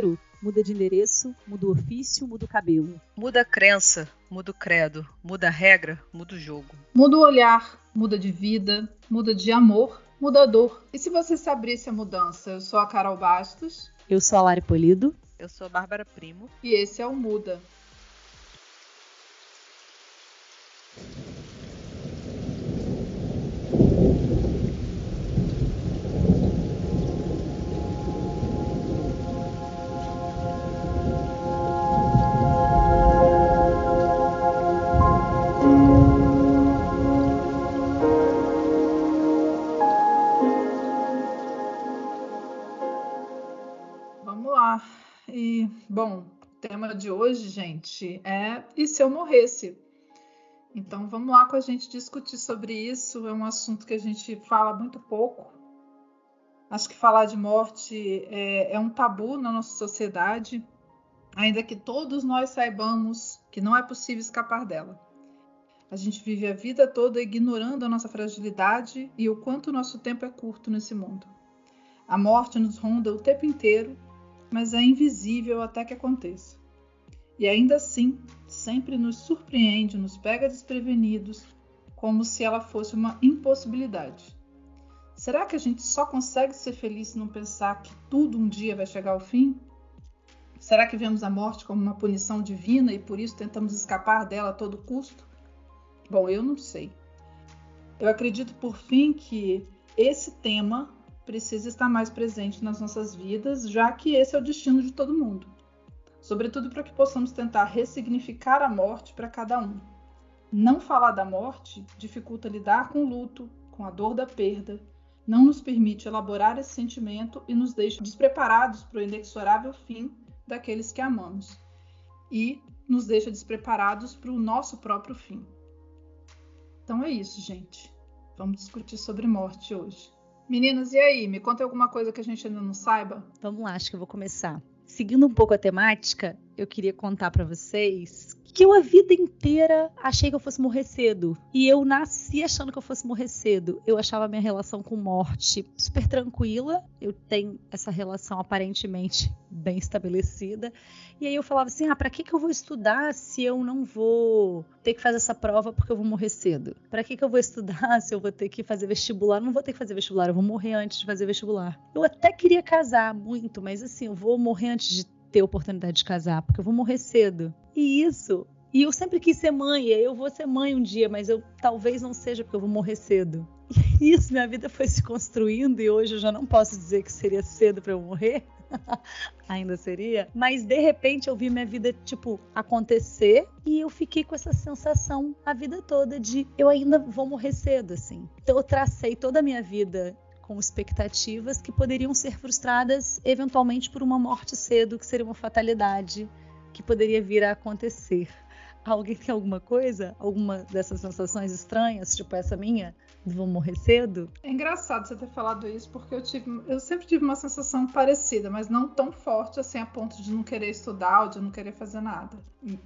inteiro, muda de endereço, muda o ofício, muda o cabelo. Muda a crença, muda o credo, muda a regra, muda o jogo. Muda o olhar, muda de vida, muda de amor, muda a dor. E se você se abrisse a mudança? Eu sou a Carol Bastos. Eu sou a Lari Polido. Eu sou a Bárbara Primo. E esse é o Muda. De hoje, gente, é e se eu morresse? Então vamos lá com a gente discutir sobre isso. É um assunto que a gente fala muito pouco. Acho que falar de morte é, é um tabu na nossa sociedade, ainda que todos nós saibamos que não é possível escapar dela. A gente vive a vida toda ignorando a nossa fragilidade e o quanto o nosso tempo é curto nesse mundo. A morte nos ronda o tempo inteiro, mas é invisível até que aconteça. E ainda assim, sempre nos surpreende, nos pega desprevenidos, como se ela fosse uma impossibilidade. Será que a gente só consegue ser feliz se não pensar que tudo um dia vai chegar ao fim? Será que vemos a morte como uma punição divina e por isso tentamos escapar dela a todo custo? Bom, eu não sei. Eu acredito, por fim, que esse tema precisa estar mais presente nas nossas vidas, já que esse é o destino de todo mundo sobretudo para que possamos tentar ressignificar a morte para cada um. Não falar da morte dificulta lidar com o luto, com a dor da perda, não nos permite elaborar esse sentimento e nos deixa despreparados para o inexorável fim daqueles que amamos e nos deixa despreparados para o nosso próprio fim. Então é isso, gente. Vamos discutir sobre morte hoje. Meninas, e aí? Me conta alguma coisa que a gente ainda não saiba? Vamos lá, acho que eu vou começar seguindo um pouco a temática, eu queria contar para vocês que eu a vida inteira achei que eu fosse morrer cedo. E eu nasci achando que eu fosse morrer cedo. Eu achava minha relação com morte super tranquila. Eu tenho essa relação aparentemente bem estabelecida. E aí eu falava assim: ah, para que, que eu vou estudar se eu não vou ter que fazer essa prova porque eu vou morrer cedo? Para que, que eu vou estudar se eu vou ter que fazer vestibular? Não vou ter que fazer vestibular, eu vou morrer antes de fazer vestibular. Eu até queria casar muito, mas assim, eu vou morrer antes de ter oportunidade de casar, porque eu vou morrer cedo. E isso. E eu sempre quis ser mãe, eu vou ser mãe um dia, mas eu talvez não seja porque eu vou morrer cedo. E isso, minha vida foi se construindo e hoje eu já não posso dizer que seria cedo para eu morrer. Ainda seria, mas de repente eu vi minha vida tipo acontecer e eu fiquei com essa sensação a vida toda de eu ainda vou morrer cedo assim. Então eu tracei toda a minha vida com expectativas que poderiam ser frustradas eventualmente por uma morte cedo, que seria uma fatalidade que poderia vir a acontecer. Alguém tem alguma coisa? Alguma dessas sensações estranhas, tipo essa minha? vou morrer cedo? É engraçado você ter falado isso, porque eu tive, eu sempre tive uma sensação parecida, mas não tão forte assim a ponto de não querer estudar ou de não querer fazer nada,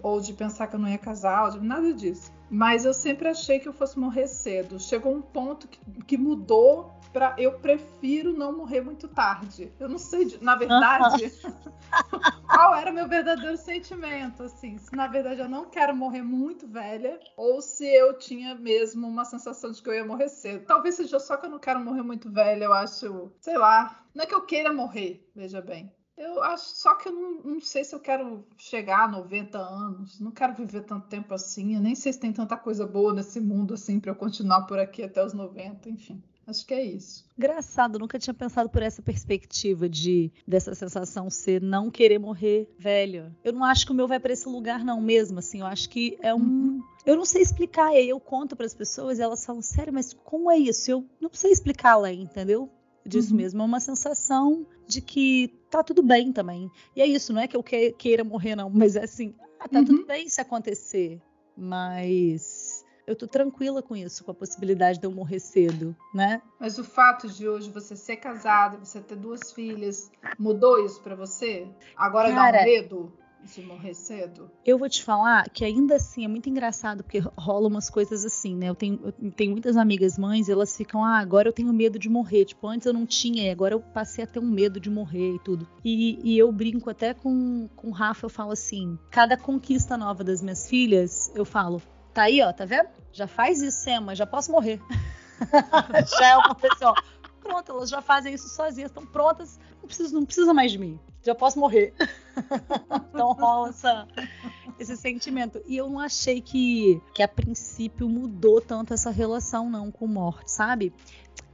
ou de pensar que eu não ia casar, ou de nada disso. Mas eu sempre achei que eu fosse morrer cedo. Chegou um ponto que, que mudou para eu prefiro não morrer muito tarde. Eu não sei, na verdade, qual era meu verdadeiro sentimento, assim, se na verdade eu não quero morrer muito velha ou se eu tinha mesmo uma sensação de que eu ia morrer cedo. Talvez seja só que eu não quero morrer muito velha, eu acho, sei lá, não é que eu queira morrer, veja bem. Eu acho só que eu não, não, sei se eu quero chegar a 90 anos. Não quero viver tanto tempo assim. Eu nem sei se tem tanta coisa boa nesse mundo assim para eu continuar por aqui até os 90, enfim. Acho que é isso. Engraçado, nunca tinha pensado por essa perspectiva de dessa sensação ser não querer morrer velho. Eu não acho que o meu vai para esse lugar não mesmo, assim, eu acho que é um uhum. eu não sei explicar, e aí eu conto para as pessoas e elas falam: "Sério, mas como é isso?" Eu não sei explicar lá, entendeu? Disso uhum. mesmo, é uma sensação de que tá tudo bem também. E é isso, não é que eu queira morrer não, mas é assim, ah, tá uhum. tudo bem se acontecer, mas eu tô tranquila com isso, com a possibilidade de eu morrer cedo, né? Mas o fato de hoje você ser casada, você ter duas filhas, mudou isso para você? Agora Cara, dá um medo? de morrer cedo? Eu vou te falar que ainda assim é muito engraçado, porque rola umas coisas assim, né? Eu tenho, eu tenho muitas amigas mães, elas ficam, ah, agora eu tenho medo de morrer. Tipo, antes eu não tinha, e agora eu passei a ter um medo de morrer e tudo. E, e eu brinco até com, com o Rafa, eu falo assim: cada conquista nova das minhas filhas, eu falo, tá aí, ó, tá vendo? Já faz isso, Sema, já posso morrer. já é uma pessoa. Pronto, elas já fazem isso sozinhas, estão prontas, não precisa, não precisa mais de mim já posso morrer. então rola essa, esse sentimento. E eu não achei que, que a princípio mudou tanto essa relação, não, com morte, sabe?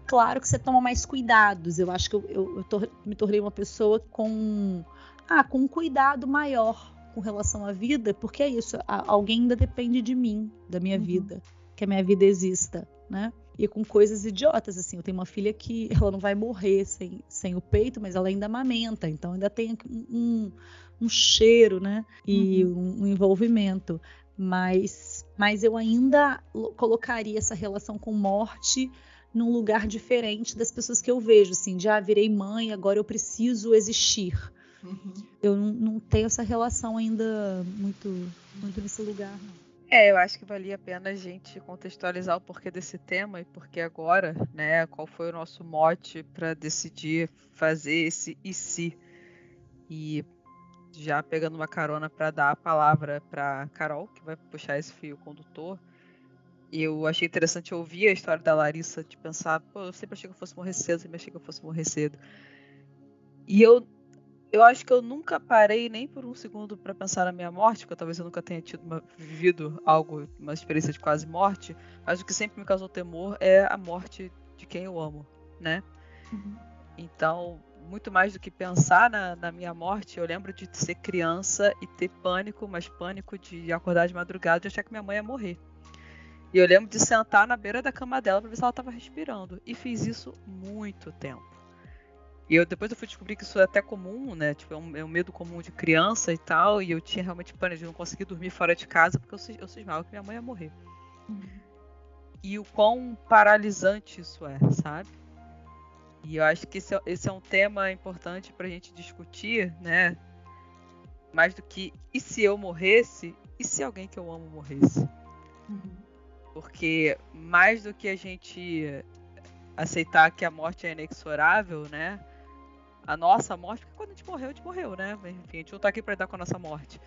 Claro que você toma mais cuidados. Eu acho que eu, eu, eu tor me tornei uma pessoa com, ah, com um cuidado maior com relação à vida, porque é isso, alguém ainda depende de mim, da minha uhum. vida, que a minha vida exista, né? e com coisas idiotas, assim. Eu tenho uma filha que ela não vai morrer sem, sem o peito, mas ela ainda amamenta, então ainda tem um, um cheiro, né? E uhum. um, um envolvimento. Mas, mas eu ainda colocaria essa relação com morte num lugar diferente das pessoas que eu vejo, assim, já ah, virei mãe, agora eu preciso existir. Uhum. Eu não, tenho essa relação ainda muito, muito nesse lugar. É, eu acho que valia a pena a gente contextualizar o porquê desse tema e porque agora, né, qual foi o nosso mote para decidir fazer esse e se. E já pegando uma carona para dar a palavra para Carol, que vai puxar esse fio condutor. Eu achei interessante ouvir a história da Larissa, de pensar, pô, eu sempre achei que eu fosse morrer cedo, sempre achei que eu fosse morrer cedo. E eu eu acho que eu nunca parei nem por um segundo para pensar na minha morte, porque talvez eu nunca tenha tido uma, vivido algo, uma experiência de quase morte, mas o que sempre me causou temor é a morte de quem eu amo, né? Uhum. Então, muito mais do que pensar na, na, minha morte, eu lembro de ser criança e ter pânico, mas pânico de acordar de madrugada e achar que minha mãe ia morrer. E eu lembro de sentar na beira da cama dela para ver se ela estava respirando. E fiz isso muito tempo. E eu depois eu fui descobrir que isso é até comum, né? Tipo, é um, é um medo comum de criança e tal. E eu tinha realmente pânico de não conseguir dormir fora de casa porque eu, eu cismava que minha mãe ia morrer. Uhum. E o quão paralisante isso é, sabe? E eu acho que esse é, esse é um tema importante pra gente discutir, né? Mais do que e se eu morresse? E se alguém que eu amo morresse? Uhum. Porque mais do que a gente aceitar que a morte é inexorável, né? A nossa morte, porque quando a gente morreu, a gente morreu, né? Enfim, a gente não tá aqui para lidar com a nossa morte.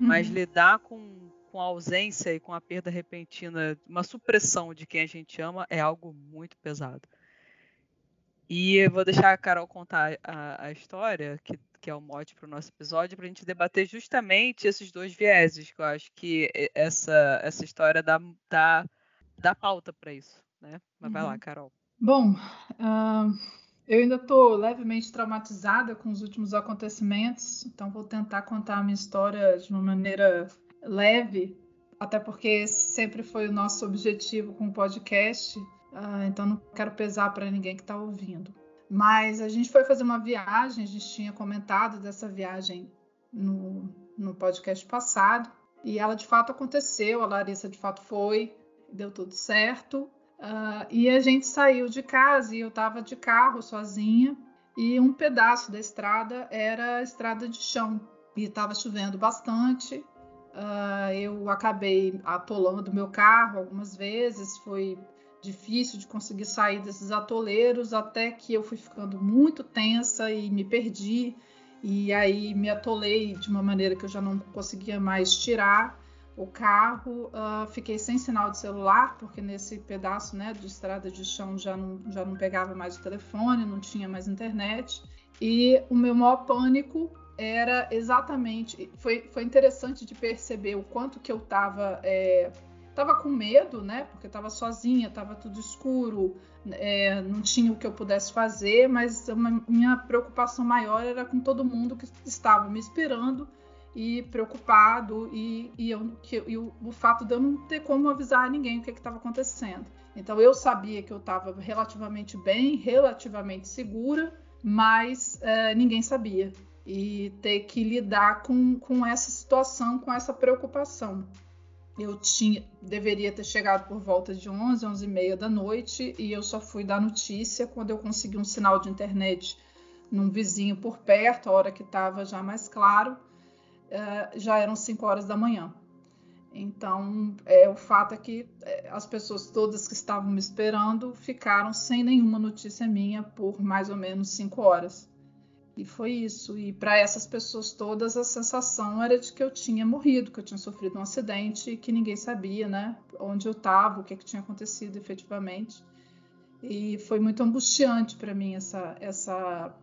Uhum. Mas lidar com, com a ausência e com a perda repentina, uma supressão de quem a gente ama, é algo muito pesado. E eu vou deixar a Carol contar a, a história, que, que é o mote para o nosso episódio, para a gente debater justamente esses dois vieses, que eu acho que essa, essa história dá, dá, dá pauta para isso. Né? Mas uhum. vai lá, uhum. Carol. Bom, uh eu ainda estou levemente traumatizada com os últimos acontecimentos, então vou tentar contar a minha história de uma maneira leve, até porque esse sempre foi o nosso objetivo com o podcast, uh, então não quero pesar para ninguém que está ouvindo. Mas a gente foi fazer uma viagem, a gente tinha comentado dessa viagem no, no podcast passado, e ela de fato aconteceu, a Larissa de fato foi, deu tudo certo. Uh, e a gente saiu de casa e eu estava de carro sozinha e um pedaço da estrada era estrada de chão e estava chovendo bastante. Uh, eu acabei atolando meu carro algumas vezes, foi difícil de conseguir sair desses atoleiros até que eu fui ficando muito tensa e me perdi e aí me atolei de uma maneira que eu já não conseguia mais tirar o carro, uh, fiquei sem sinal de celular, porque nesse pedaço né, de estrada de chão já não, já não pegava mais o telefone, não tinha mais internet. E o meu maior pânico era exatamente. Foi, foi interessante de perceber o quanto que eu estava. É, tava com medo, né? Porque estava sozinha, estava tudo escuro, é, não tinha o que eu pudesse fazer, mas uma, minha preocupação maior era com todo mundo que estava me esperando e preocupado e, e, eu, que, e o, o, fato de eu não ter como avisar ninguém o que estava acontecendo. Então eu sabia que eu estava relativamente bem, relativamente segura, mas é, ninguém sabia. E ter que lidar com, com essa situação, com essa preocupação. Eu tinha, deveria ter chegado por volta de 11, 11 e meia da noite e eu só fui dar notícia quando eu consegui um sinal de internet num vizinho por perto, a hora que estava já mais claro uh, já eram 5 horas da manhã. Então, é, o fato é que é, as pessoas todas que estavam me esperando ficaram sem nenhuma notícia minha por mais ou menos cinco horas. E foi isso. E para essas pessoas todas, a sensação era de que eu tinha morrido, que eu tinha sofrido um acidente e que ninguém sabia, né? Onde eu estava, o que, que tinha acontecido efetivamente. E foi muito angustiante para mim essa, essa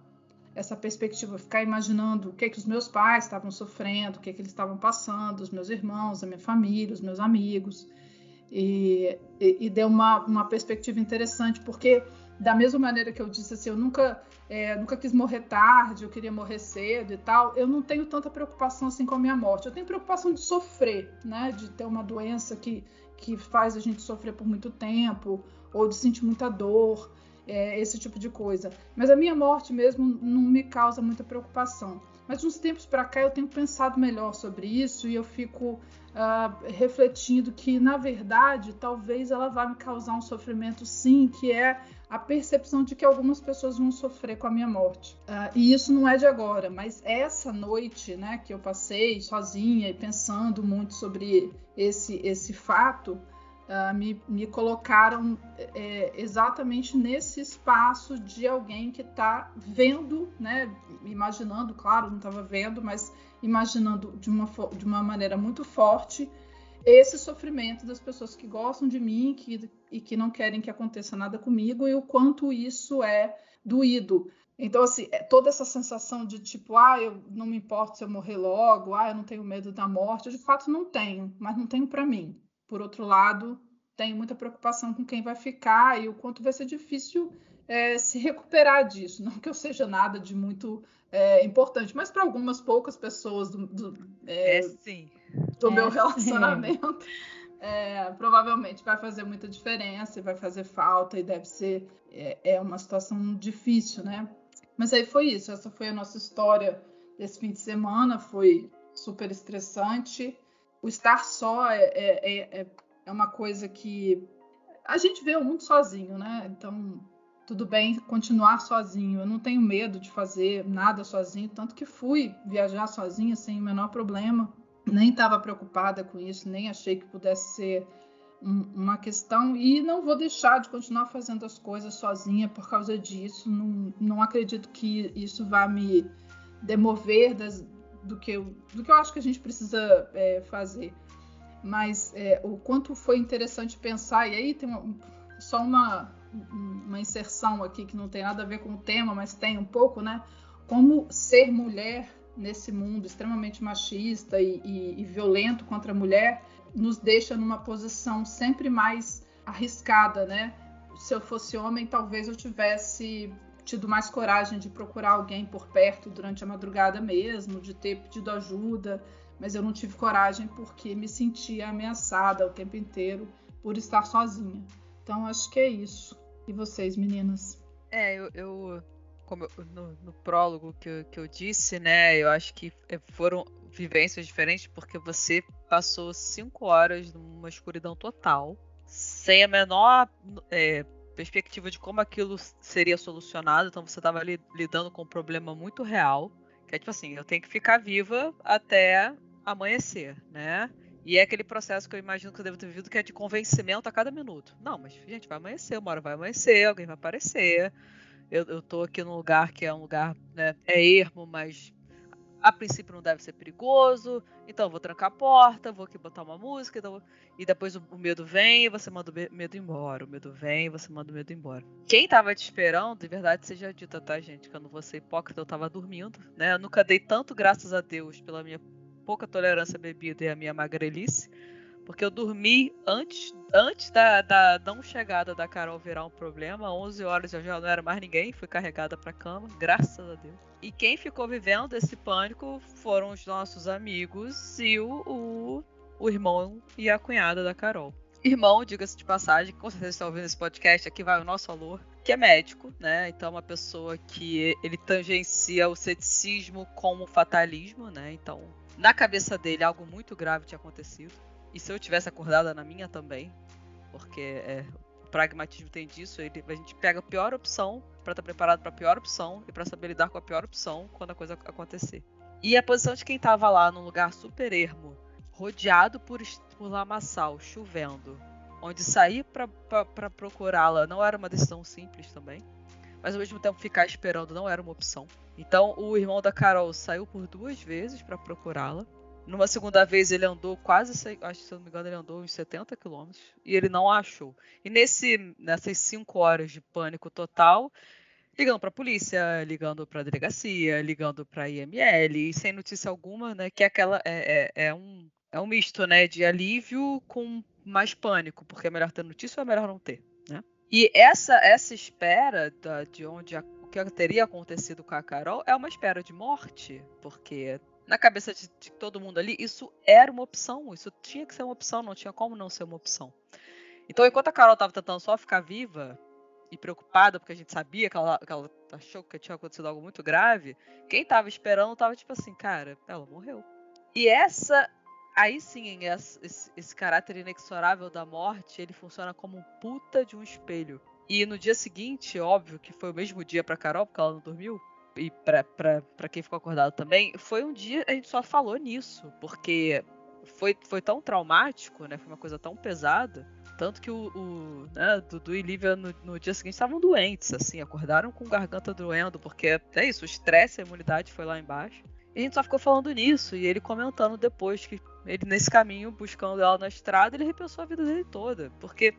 essa perspectiva, ficar imaginando o que, que os meus pais estavam sofrendo, o que, que eles estavam passando, os meus irmãos, a minha família, os meus amigos. E, e, e deu uma, uma perspectiva interessante, porque da mesma maneira que eu disse assim, eu nunca, é, nunca quis morrer tarde, eu queria morrer cedo e tal, eu não tenho tanta preocupação assim com a minha morte. Eu tenho preocupação de sofrer, né? De ter uma doença que, que faz a gente sofrer por muito tempo, ou de sentir muita dor é, esse tipo de coisa. Mas a minha morte mesmo não me causa muita preocupação. Mas de uns tempos para cá eu tenho pensado melhor sobre isso e eu fico uh, refletindo que, na verdade, talvez ela vá me causar um sofrimento sim, que é a percepção de que algumas pessoas vão sofrer com a minha morte. Uh, e isso não é de agora, mas essa noite né, que eu passei sozinha e pensando muito sobre esse, esse fato, uh, me, me, colocaram é, exatamente nesse espaço de alguém que está vendo, né, imaginando, claro, não estava vendo, mas imaginando de uma, de uma maneira muito forte esse sofrimento das pessoas que gostam de mim que, e que não querem que aconteça nada comigo e o quanto isso é doído. Então, assim, é toda essa sensação de tipo, ah, eu não me importo se eu morrer logo, ah, eu não tenho medo da morte, eu de fato não tenho, mas não tenho para mim. Por outro lado, tenho muita preocupação com quem vai ficar e o quanto vai ser difícil é, se recuperar disso. Não que eu seja nada de muito é, importante, mas para algumas poucas pessoas do, do, é, é do meu é, relacionamento, é, provavelmente vai fazer muita diferença e vai fazer falta e deve ser é, uma situação difícil, né? Mas aí foi isso. Essa foi a nossa história desse fim de semana. Foi super estressante. O estar só é, é, é, é uma coisa que a gente vê o mundo sozinho, né? Então, tudo bem continuar sozinho. Eu não tenho medo de fazer nada sozinho, tanto que fui viajar sozinha sem o menor problema. Nem estava preocupada com isso, nem achei que pudesse ser um, uma questão. E não vou deixar de continuar fazendo as coisas sozinha por causa disso. Não, não acredito que isso vá me demover das, do, que eu, do que eu acho que a gente precisa é, fazer mas é, o quanto foi interessante pensar, e aí tem uma, só uma, uma inserção aqui que não tem nada a ver com o tema, mas tem um pouco, né? Como ser mulher nesse mundo extremamente machista e, e, e violento contra a mulher nos deixa numa posição sempre mais arriscada, né? Se eu fosse homem, talvez eu tivesse tido mais coragem de procurar alguém por perto durante a madrugada mesmo, de ter pedido ajuda, mas eu não tive coragem porque me sentia ameaçada o tempo inteiro por estar sozinha. Então acho que é isso. E vocês, meninas? É, eu, eu como eu, no, no, prólogo que eu, que eu disse, né, eu acho que é, foram vivências diferentes porque você passou cinco horas numa escuridão total, sem a menor é, perspectiva de como aquilo seria solucionado. Então você estava lidando com um problema muito real é tipo assim, eu tenho que ficar viva até amanhecer, né? E é aquele processo que eu imagino que eu devo ter vivido que é de convencimento a cada minuto. Não, mas, gente, vai amanhecer, uma hora vai amanhecer, alguém vai aparecer. Eu, eu tô aqui num lugar que é um lugar, né? É ermo, mas a princípio não deve ser perigoso, então vou trancar a porta, vou aqui botar uma música, então... e depois o, o, medo vem e você manda o medo embora, o medo vem e você manda o medo embora. Quem tava te esperando, de verdade seja dita, tá, gente, que eu não vou ser hipócrita, eu tava dormindo, né, eu nunca dei tanto graças a Deus pela minha pouca tolerância à bebida e a minha magrelice, porque eu dormi antes, antes da, da não chegada da Carol virar um problema. 11 horas eu já não era mais ninguém, fui carregada para cama, graças a Deus. E quem ficou vivendo esse pânico foram os nossos amigos e o, o, o irmão e a cunhada da Carol. Irmão, diga-se de passagem, com certeza está ouvindo esse podcast, aqui vai o nosso alô, que é médico, né? Então, uma pessoa que ele tangencia o ceticismo como fatalismo, né? Então, na cabeça dele, algo muito grave tinha acontecido. E se eu tivesse acordada na minha também, porque é, o pragmatismo tem disso, ele, a gente pega a pior opção para estar tá preparado para a pior opção e para saber lidar com a pior opção quando a coisa acontecer. E a posição de quem estava lá num lugar super ermo, rodeado por, por lamaçal, chovendo, onde sair para procurá-la não era uma decisão simples também, mas ao mesmo tempo ficar esperando não era uma opção. Então o irmão da Carol saiu por duas vezes para procurá-la. Numa segunda vez ele andou quase, acho que se eu não me engano, ele andou uns 70 quilômetros e ele não achou. E nesse, nessas cinco horas de pânico total, ligando para a polícia, ligando para a delegacia, ligando para a IML, e sem notícia alguma, né? Que é aquela é, é, é, um é um misto, né, de alívio com mais pânico, porque é melhor ter notícia ou é melhor não ter, né? E essa essa espera da, de onde a, o que teria acontecido com a Carol é uma espera de morte, porque na cabeça de, de todo mundo ali isso era uma opção, isso tinha que ser uma opção, não tinha como não ser uma opção. Então, enquanto a Carol estava tentando só ficar viva, e preocupada, porque a gente sabia que ela, que ela achou que tinha acontecido algo muito grave, quem tava esperando tava tipo assim, cara, ela morreu. E essa. Aí sim, esse, esse caráter inexorável da morte, ele funciona como um puta de um espelho. E no dia seguinte, óbvio que foi o mesmo dia pra Carol, porque ela não dormiu, e pra quem ficou acordado também, foi um dia a gente só falou nisso, porque foi, foi tão traumático, né? Foi uma coisa tão pesada tanto que o, o né, Dudu e Lívia no, no dia seguinte estavam doentes, assim, acordaram com garganta doendo, porque é isso, o estresse, a imunidade foi lá embaixo. E a gente só ficou falando nisso, e ele comentando depois que ele, nesse caminho, buscando ela na estrada, ele repensou a vida dele toda. Porque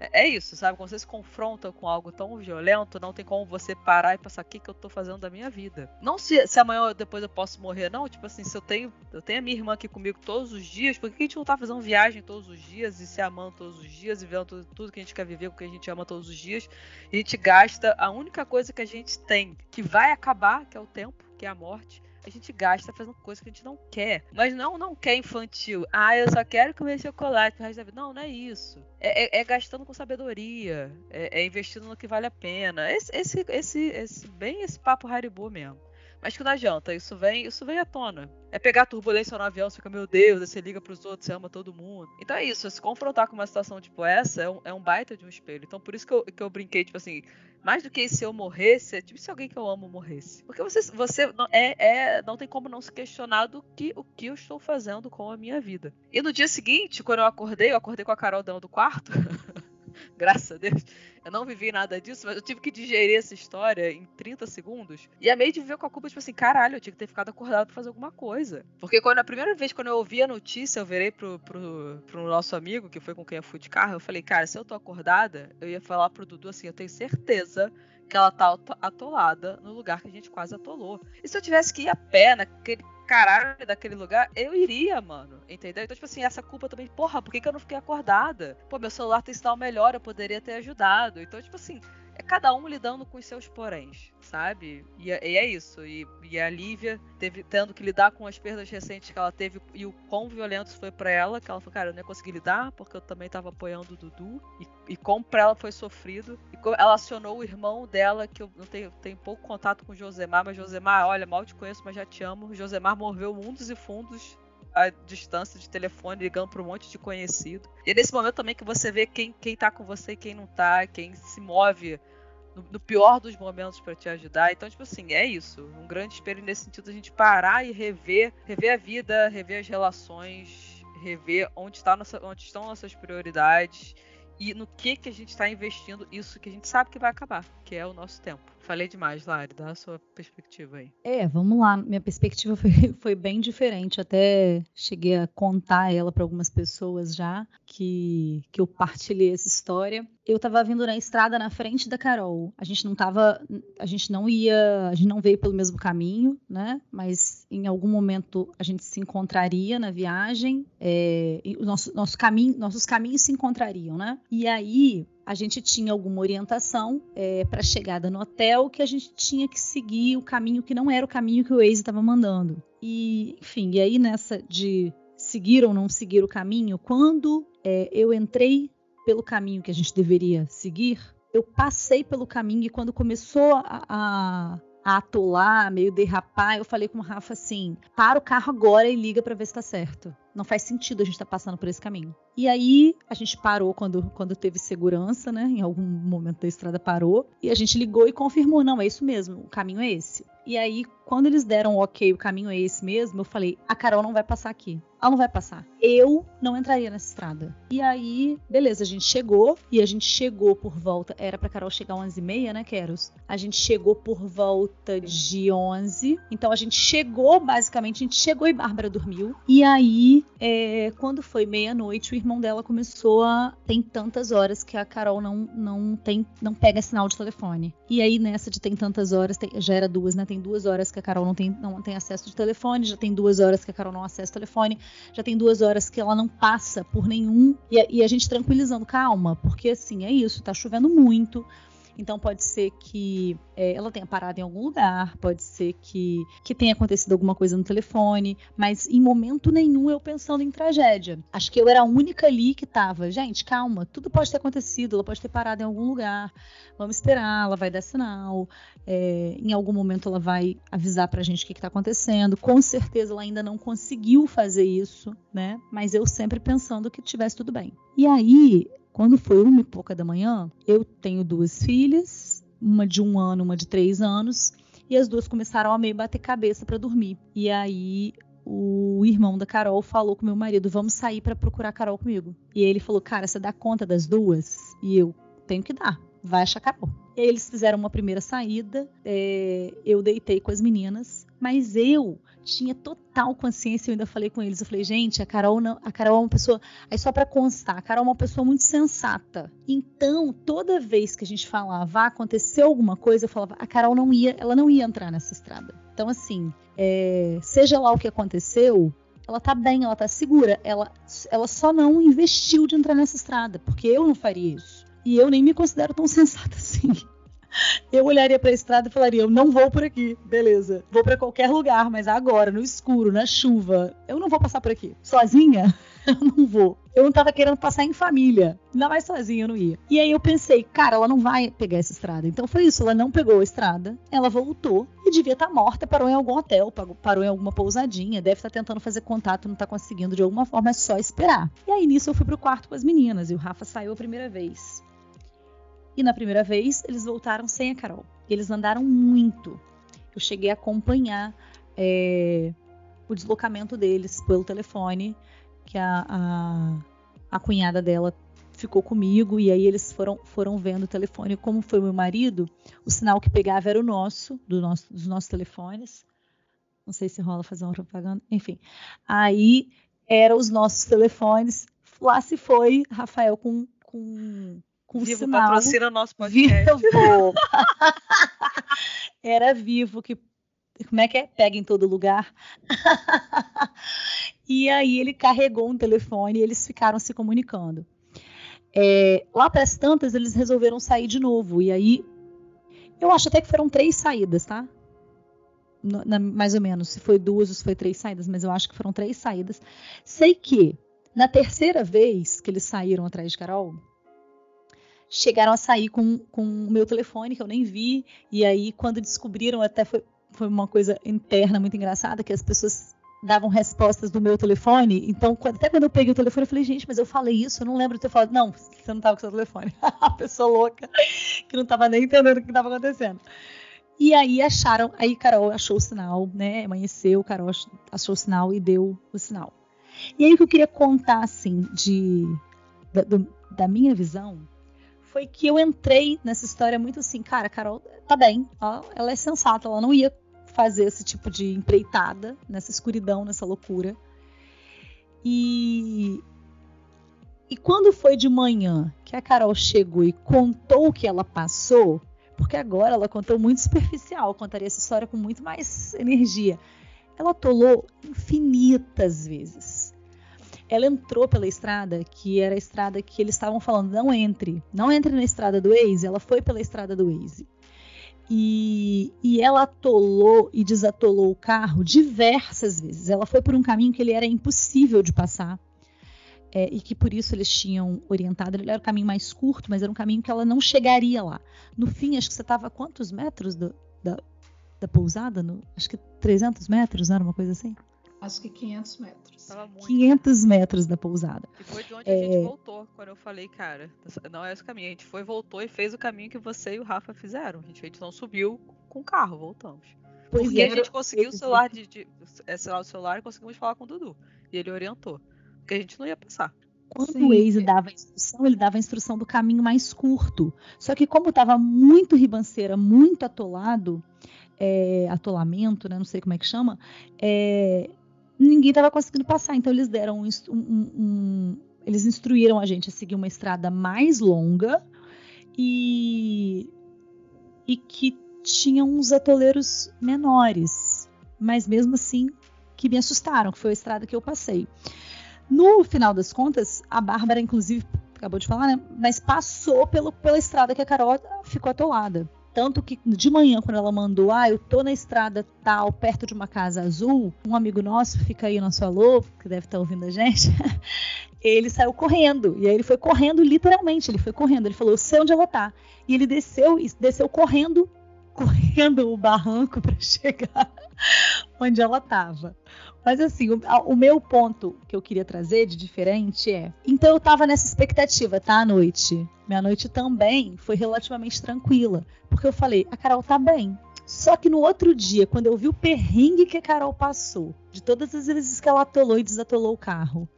é, isso, sabe? Quando você se confronta com algo tão violento, não tem como você parar e pensar o que, que eu tô fazendo da minha vida. Não se, se amanhã ou depois eu posso morrer, não. Tipo assim, se eu tenho, eu tenho a minha irmã aqui comigo todos os dias, por que a gente não tá fazendo viagem todos os dias e se amando todos os dias e vendo tudo, tudo que a gente quer viver, porque a gente ama todos os dias? E a gente gasta a única coisa que a gente tem, que vai acabar, que é o tempo, que é a morte a gente gasta fazendo coisa que a gente não quer. Mas não, não quer infantil. Ah, eu só quero comer chocolate pro resto da vida. Não, não é isso. É, é, é gastando com sabedoria. É, é, investindo no que vale a pena. Esse, esse, esse, esse, bem esse papo Haribo mesmo. Mas que não adianta, isso vem, isso vem à tona. É pegar turbulência no avião, você fica, meu Deus, você liga pros outros, você ama todo mundo. Então é isso, se confrontar com uma situação tipo essa é um, é um baita de um espelho. Então por isso que eu, que eu brinquei, tipo assim, mais do que se eu morresse, é tipo se alguém que eu amo morresse. Porque você, você não, é, é, não tem como não se questionar do que, o que eu estou fazendo com a minha vida. E no dia seguinte, quando eu acordei, eu acordei com a Carol dentro do quarto. graças a Deus. Eu não vivi nada disso, mas eu tive que digerir essa história em 30 segundos. E a meio de viver com a culpa, tipo assim, caralho, eu tinha que ter ficado acordado pra fazer alguma coisa. Porque quando a primeira vez quando eu ouvi a notícia, eu virei pro, pro, pro nosso amigo, que foi com quem eu fui de carro, eu falei, cara, se eu tô acordada, eu ia falar pro Dudu assim, eu tenho certeza que ela tá atolada no lugar que a gente quase atolou. E se eu tivesse que ir a pé naquele caralho daquele lugar, eu iria, mano. Entendeu? Então, tipo assim, essa culpa também, porra, por que, que eu não fiquei acordada? Pô, meu celular tem sinal melhor, eu poderia ter ajudado. Então, tipo assim, é cada um lidando com os seus poréns, sabe? E, é, e é isso. E, e, a Lívia teve, tendo que lidar com as perdas recentes que ela teve e o quão violentos foi para ela, que ela falou, cara, eu não ia conseguir lidar porque eu também tava apoiando o Dudu. E, e como pra ela foi sofrido. E ela acionou o irmão dela, que eu não tenho, tenho pouco contato com o Josemar, mas Josemar, olha, mal te conheço, mas já te amo. Josemar moveu mundos e fundos a distância de telefone, ligando para um monte de conhecido. E é nesse momento também que você vê quem, quem tá com você e quem não tá, quem se move no, no pior dos momentos para te ajudar. Então, tipo assim, é isso. Um grande espelho nesse sentido a gente parar e rever, rever a vida, rever as relações, rever onde, está nossa, onde estão nossas prioridades e no que que a gente está investindo isso que a gente sabe que vai acabar, que é o nosso tempo. Falei demais, Lari, dá a sua perspectiva aí. É, vamos lá. Minha perspectiva foi, foi bem diferente. Até cheguei a contar ela para algumas pessoas já que, que eu partilhei essa história. Eu estava vindo na estrada na frente da Carol. A gente não tava, a gente não ia, a gente não veio pelo mesmo caminho, né? Mas em algum momento a gente se encontraria na viagem. É, o nosso, nosso caminho, nossos caminhos se encontrariam, né? E aí a gente tinha alguma orientação é, para chegada no hotel que a gente tinha que seguir o caminho que não era o caminho que o Waze estava mandando. E, enfim, e aí nessa de seguir ou não seguir o caminho, quando é, eu entrei pelo caminho que a gente deveria seguir, eu passei pelo caminho e quando começou a, a a atolar, meio derrapar, eu falei com o Rafa assim: para o carro agora e liga para ver se tá certo. Não faz sentido a gente estar tá passando por esse caminho. E aí a gente parou quando, quando teve segurança, né? Em algum momento da estrada parou. E a gente ligou e confirmou: não, é isso mesmo, o caminho é esse. E aí, quando eles deram ok, o caminho é esse mesmo, eu falei: a Carol não vai passar aqui. Ela não vai passar. Eu não entraria nessa estrada. E aí, beleza, a gente chegou. E a gente chegou por volta. Era pra Carol chegar 11h30, né, Keros? A gente chegou por volta de 11. Então a gente chegou, basicamente, a gente chegou e Bárbara dormiu. E aí, é, quando foi meia-noite, o irmão dela começou a. Tem tantas horas que a Carol não, não, tem, não pega sinal de telefone. E aí, nessa de tem tantas horas, tem, já era duas, né? Tem duas horas que a Carol não tem, não tem acesso de telefone, já tem duas horas que a Carol não acessa o telefone já tem duas horas que ela não passa por nenhum. E a, e a gente tranquilizando, calma, porque assim, é isso, tá chovendo muito. Então pode ser que é, ela tenha parado em algum lugar, pode ser que, que tenha acontecido alguma coisa no telefone, mas em momento nenhum eu pensando em tragédia. Acho que eu era a única ali que tava, gente, calma, tudo pode ter acontecido, ela pode ter parado em algum lugar, vamos esperar, ela vai dar sinal, é, em algum momento ela vai avisar pra gente o que, que tá acontecendo. Com certeza ela ainda não conseguiu fazer isso, né? Mas eu sempre pensando que tivesse tudo bem. E aí, quando foi uma e pouca da manhã, eu tenho duas filhas, uma de um ano, uma de três anos, e as duas começaram a meio bater cabeça para dormir. E aí o irmão da Carol falou com meu marido: vamos sair para procurar a Carol comigo. E ele falou: cara, você dá conta das duas? E eu tenho que dar. Vai achar Carol. E aí eles fizeram uma primeira saída. É, eu deitei com as meninas, mas eu tinha total consciência, eu ainda falei com eles, eu falei, gente, a Carol não, a Carol é uma pessoa, aí só para constar, a Carol é uma pessoa muito sensata. Então, toda vez que a gente falava, acontecer alguma coisa, eu falava, a Carol não ia, ela não ia entrar nessa estrada. Então, assim, é, seja lá o que aconteceu, ela tá bem, ela tá segura, ela, ela só não investiu de entrar nessa estrada, porque eu não faria isso. E eu nem me considero tão sensata assim eu olharia para a estrada e falaria: eu não vou por aqui, beleza. Vou para qualquer lugar, mas agora, no escuro, na chuva, eu não vou passar por aqui. Sozinha? Eu não vou. Eu não tava querendo passar em família. Ainda mais sozinha eu não ia. E aí eu pensei, cara, ela não vai pegar essa estrada. Então foi isso, ela não pegou a estrada, ela voltou e devia estar tá morta, parou em algum hotel, parou em alguma pousadinha, deve estar tá tentando fazer contato, não tá conseguindo de alguma forma, é só esperar. E aí nisso eu fui pro quarto com as meninas e o Rafa saiu a primeira vez. E na primeira vez, eles voltaram sem a Carol. Eles andaram muito. Eu cheguei a acompanhar é, o deslocamento deles pelo telefone, que a, a, a, cunhada dela ficou comigo, e aí eles foram, foram vendo o telefone. Como foi meu marido, o sinal que pegava era o nosso, do nosso dos nossos telefones. Não sei se rola fazer uma propaganda. Enfim. Aí eram os nossos telefones. Lá se foi Rafael com, com com Vivo sinal. patrocina nosso podcast. Vivo. Era vivo que como é que é? Pega em todo lugar. e aí ele carregou um telefone e eles ficaram se comunicando. É, lá para as tantas eles resolveram sair de novo e aí eu acho até que foram três saídas, tá? Na, mais ou menos, se foi duas ou se foi três saídas, mas eu acho que foram três saídas. Sei que na terceira vez que eles saíram atrás de Carol, chegaram a sair com, com o meu telefone, que eu nem vi. E aí, quando descobriram, até foi, foi uma coisa interna muito engraçada, que as pessoas davam respostas do meu telefone. Então, até quando eu peguei o telefone, eu falei, gente, mas eu falei isso, eu não lembro de ter falado. Não, você não estava com seu telefone. a pessoa louca, que não estava nem entendendo o que estava acontecendo. E aí acharam, aí Carol achou o sinal, né? Amanheceu, Carol achou o sinal e deu o sinal. E aí o que eu queria contar, assim, de, da, do, da minha visão, foi que eu entrei nessa história muito assim, cara, Carol tá bem, ó, ela é sensata, ela não ia fazer esse tipo de empreitada nessa escuridão, nessa loucura. E e quando foi de manhã que a Carol chegou e contou o que ela passou, porque agora ela contou muito superficial, contaria essa história com muito mais energia. Ela atolou infinitas vezes ela entrou pela estrada, que era a estrada que eles estavam falando, não entre, não entre na estrada do Waze, ela foi pela estrada do Waze. E, e ela atolou e desatolou o carro diversas vezes. Ela foi por um caminho que ele era impossível de passar. É, e que por isso eles tinham orientado. Ele era o caminho mais curto, mas era um caminho que ela não chegaria lá. No fim, acho que você estava a quantos metros do, da, da pousada, no, acho que 300 metros, não era uma coisa assim? Acho que 500 metros. 500 metros da pousada. E foi de onde é... a gente voltou, quando eu falei, cara, não é esse caminho. A gente foi, voltou e fez o caminho que você e o Rafa fizeram. A gente, a gente não subiu com o carro, voltamos. Pois Porque é, a gente conseguiu o celular de, de, é, celular, o celular e conseguimos falar com o Dudu. E ele orientou. Porque a gente não ia passar. Quando Sim. o Waze dava a instrução, ele dava a instrução do caminho mais curto. Só que como estava muito ribanceira, muito atolado, é, atolamento, né, não sei como é que chama, é, ninguém estava conseguindo passar. Então eles deram um, um, um, eles instruíram a gente a seguir uma estrada mais longa e, e que tinha uns atoleiros menores, mas mesmo assim que me assustaram, que foi a estrada que eu passei. No final das contas, a Bárbara, inclusive, acabou de falar, né? Mas passou pelo, pela estrada que a Carol ficou atolada. Tanto que de manhã, quando ela mandou, ah, eu tô na estrada tal, perto de uma casa azul, um amigo nosso, fica aí sua alô, que deve estar ouvindo a gente, ele saiu correndo. E aí ele foi correndo, literalmente, ele foi correndo. Ele falou, eu sei onde ela tá. E ele desceu, desceu correndo, correndo o barranco para chegar onde ela estava. Mas assim, o, o, meu ponto que eu queria trazer de diferente é. Então eu tava nessa expectativa, tá? À noite. Minha noite também foi relativamente tranquila. Porque eu falei, a Carol tá bem. Só que no outro dia, quando eu vi o perrengue que a Carol passou, de todas as vezes que ela atolou e desatolou o carro,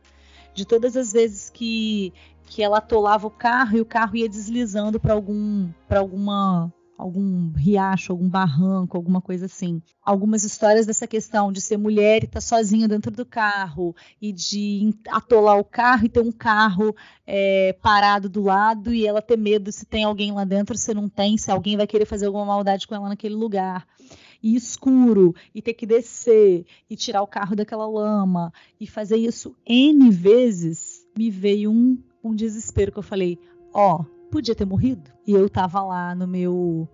de todas as vezes que, que ela atolava o carro e o carro ia deslizando para algum para alguma algum riacho, algum barranco, alguma coisa assim. Algumas histórias dessa questão de ser mulher e estar tá sozinha dentro do carro e de atolar o carro e ter um carro é, parado do lado e ela ter medo se tem alguém lá dentro, se não tem, se alguém vai querer fazer alguma maldade com ela naquele lugar. E escuro, e ter que descer e tirar o carro daquela lama e fazer isso N vezes, me veio um, um desespero que eu falei: ó, oh, podia ter morrido. E eu tava lá no meu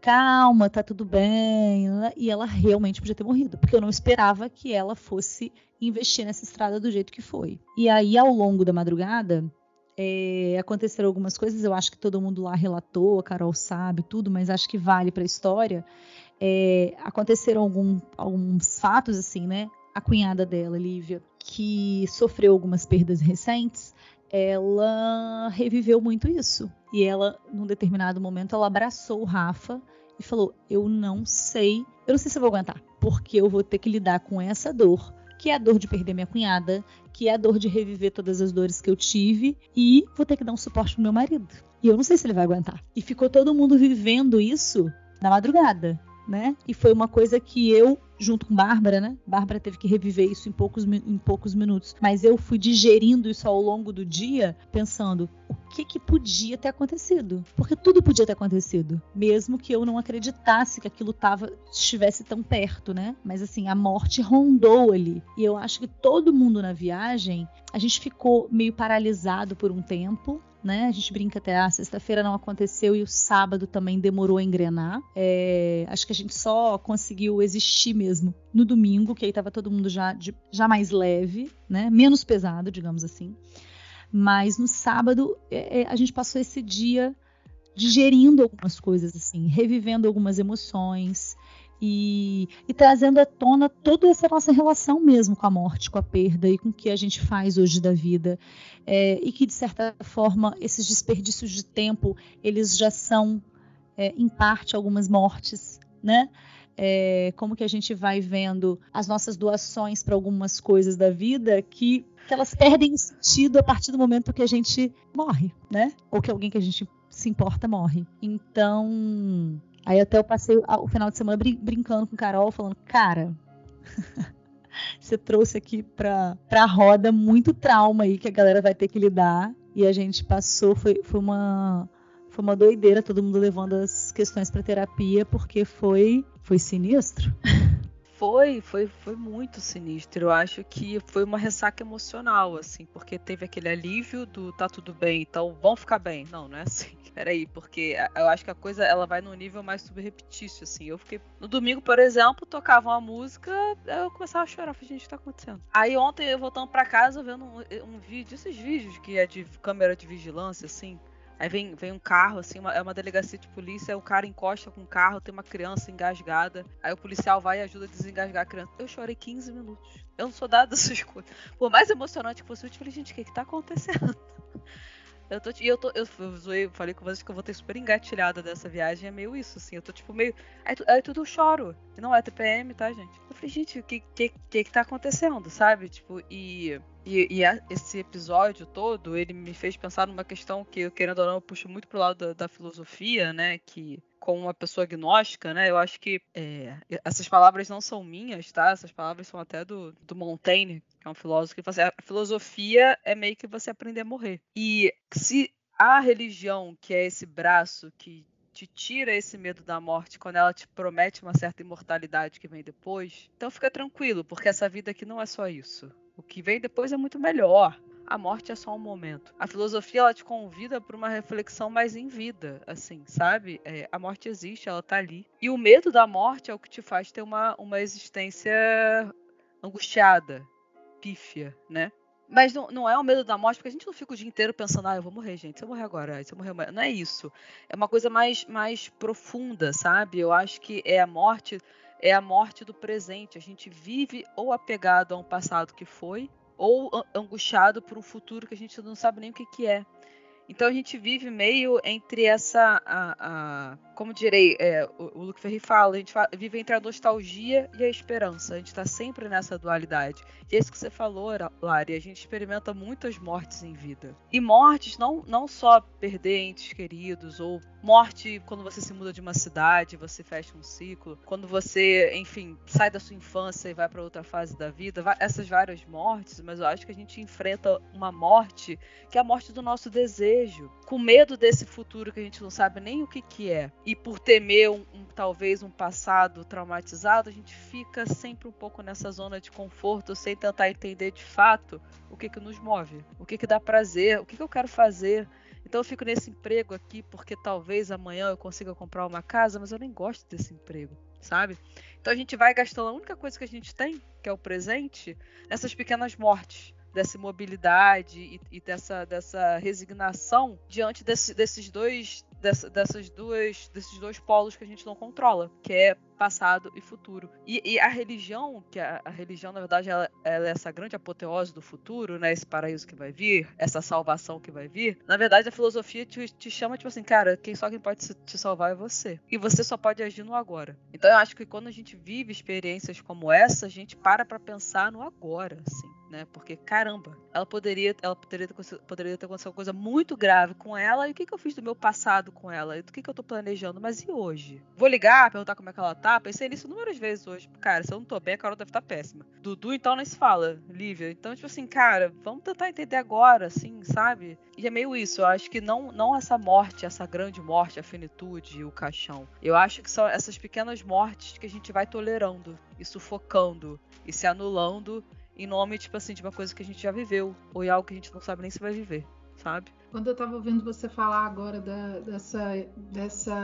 calma, tá tudo bem. E ela realmente podia ter morrido, porque eu não esperava que ela fosse investir nessa estrada do jeito que foi. E aí, ao longo da madrugada, é, aconteceram algumas coisas. Eu acho que todo mundo lá relatou, a Carol sabe tudo, mas acho que vale para a história. É, aconteceram algum, alguns fatos, assim, né? A cunhada dela, Lívia, que sofreu algumas perdas recentes, ela reviveu muito isso. E ela, num determinado momento, ela abraçou o Rafa e falou: Eu não sei, eu não sei se eu vou aguentar, porque eu vou ter que lidar com essa dor, que é a dor de perder minha cunhada, que é a dor de reviver todas as dores que eu tive, e vou ter que dar um suporte pro meu marido. E eu não sei se ele vai aguentar. E ficou todo mundo vivendo isso na madrugada né? E foi uma coisa que eu, junto com Bárbara, né? Bárbara teve que reviver isso em poucos, em poucos minutos. Mas eu fui digerindo isso ao longo do dia, pensando o que, que podia ter acontecido. Porque tudo podia ter acontecido. Mesmo que eu não acreditasse que aquilo tava, estivesse tão perto, né? Mas assim, a morte rondou ali. E eu acho que todo mundo na viagem, a gente ficou meio paralisado por um tempo né? A gente brinca até a ah, sexta-feira não aconteceu e o sábado também demorou a engrenar. É, acho que a gente só conseguiu existir mesmo no domingo, que aí estava todo mundo já, de, já mais leve, né? Menos pesado, digamos assim. Mas no sábado é, é a gente passou esse dia digerindo algumas coisas assim, revivendo algumas emoções, e, e, trazendo à tona toda essa nossa relação mesmo com a morte, com a perda e com o que a gente faz hoje da vida. É, e que, de certa forma, esses desperdícios de tempo, eles já são, é, em parte, algumas mortes, né? É, como que a gente vai vendo as nossas doações para algumas coisas da vida que, que elas perdem sentido a partir do momento que a gente morre, né? Ou que alguém que a gente se importa morre. Então, Aí até eu passei o final de semana brin brincando com Carol, falando, cara, você trouxe aqui pra, pra roda muito trauma aí que a galera vai ter que lidar. E a gente passou, foi, foi uma. Foi uma doideira, todo mundo levando as questões para terapia, porque foi, foi sinistro. Foi, foi, foi muito sinistro. Eu acho que foi uma ressaca emocional, assim, porque teve aquele alívio do tá tudo bem, então vão ficar bem. Não, não é assim peraí, porque eu acho que a coisa ela vai num nível mais subrepetício, assim. Eu fiquei. No domingo, por exemplo, tocava uma música, eu começava a chorar. Falei, gente, o que tá acontecendo? Aí ontem eu voltando pra casa vendo um, um vídeo, esses vídeos que é de câmera de vigilância, assim. Aí vem, vem um carro, assim, uma, é uma delegacia de polícia, o cara encosta com o carro, tem uma criança engasgada. Aí o policial vai e ajuda a desengasgar a criança. Eu chorei 15 minutos. Eu não sou dada dessas coisas. Por mais emocionante que fosse, eu falei, gente, o que que tá acontecendo? Eu tô, e eu tô, eu zoei, falei com vocês que eu vou ter super engatilhada dessa viagem, é meio isso, assim, eu tô tipo meio. Aí, aí tudo eu choro. Não é TPM, tá, gente? Eu falei, gente, o que, que, que, que tá acontecendo, sabe? Tipo, e. E, e a, esse episódio todo, ele me fez pensar numa questão que, querendo ou não, eu puxo muito pro lado da, da filosofia, né? Que como uma pessoa agnóstica, né? Eu acho que é, essas palavras não são minhas, tá? Essas palavras são até do, do Montaigne, que é um filósofo que fala assim, a filosofia é meio que você aprender a morrer. E se a religião, que é esse braço que te tira esse medo da morte quando ela te promete uma certa imortalidade que vem depois, então fica tranquilo, porque essa vida aqui não é só isso. O que vem depois é muito melhor a morte é só um momento. A filosofia ela te convida para uma reflexão mais em vida, assim, sabe? É, a morte existe, ela tá ali. E o medo da morte é o que te faz ter uma, uma existência angustiada, pífia, né? Mas não, não, é o medo da morte, porque a gente não fica o dia inteiro pensando, ah, eu vou morrer, gente, se eu morrer agora, se eu morrer amanhã. Não é isso. É uma coisa mais, mais profunda, sabe? Eu acho que é a morte, é a morte do presente. A gente vive ou apegado a um passado que foi, ou angustiado por um futuro que a gente não sabe nem o que, que é. Então a gente vive meio entre essa, a, a como direi, é, o, o Luke Ferri fala, a gente vive entre a nostalgia e a esperança. A gente está sempre nessa dualidade. E é isso que você falou, Lari, a gente experimenta muitas mortes em vida. E mortes não, não só perder entes queridos, ou morte quando você se muda de uma cidade, você fecha um ciclo, quando você, enfim, sai da sua infância e vai para outra fase da vida, essas várias mortes, mas eu acho que a gente enfrenta uma morte que é a morte do nosso desejo, com medo desse futuro que a gente não sabe nem o que, que é e por temer um, um, talvez um passado traumatizado, a gente fica sempre um pouco nessa zona de conforto, sem tentar entender de fato o que, que nos move, o que, que dá prazer, o que, que eu quero fazer. Então eu fico nesse emprego aqui porque talvez amanhã eu consiga comprar uma casa, mas eu nem gosto desse emprego, sabe? Então a gente vai gastando a única coisa que a gente tem, que é o presente, nessas pequenas mortes dessa imobilidade e, e, dessa, dessa resignação diante desse, desses dois dessa, dessas duas, desses dois polos que a gente não controla, que é passado e futuro. E, e a religião, que a, a, religião, na verdade, ela, ela, é essa grande apoteose do futuro, né? Esse paraíso que vai vir, essa salvação que vai vir. Na verdade, a filosofia te, te chama, tipo assim, cara, quem só quem pode te salvar é você. E você só pode agir no agora. Então eu acho que quando a gente vive experiências como essa, a gente para pra pensar no agora, assim né? Porque, caramba, ela poderia, ela poderia ter, poderia ter acontecido uma coisa muito grave com ela. E o que, que eu fiz do meu passado com ela? E do que, que eu tô planejando? Mas e hoje? Vou ligar, perguntar como é que ela tá? Pensei nisso inúmeras vezes hoje. Cara, se eu não tô bem, a Carol deve estar tá péssima. Dudu, então, nem se fala. Lívia. Então, tipo assim, cara, vamos tentar entender agora, assim, sabe? E é meio isso. Eu acho que não, não essa morte, essa grande morte, a finitude, o caixão. Eu acho que são essas pequenas mortes que a gente vai tolerando e sufocando e se anulando em nome, tipo assim, de uma coisa que a gente já viveu, ou é algo que a gente não sabe nem se vai viver, sabe? Quando eu tava ouvindo você falar agora da, dessa, dessa.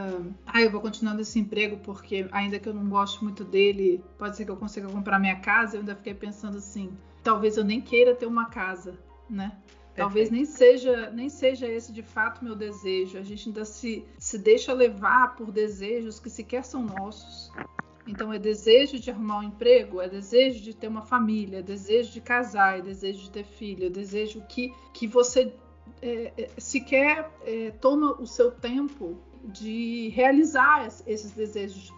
Ah, eu vou continuar nesse emprego porque, ainda que eu não goste muito dele, pode ser que eu consiga comprar minha casa. Eu ainda fiquei pensando assim: talvez eu nem queira ter uma casa, né? Talvez nem seja, nem seja esse de fato meu desejo. A gente ainda se, se deixa levar por desejos que sequer são nossos. Então, é desejo de arrumar um emprego, é desejo de ter uma família, é desejo de casar, é desejo de ter filho, é desejo que, que você é, é, sequer é, toma o seu tempo de realizar esses desejos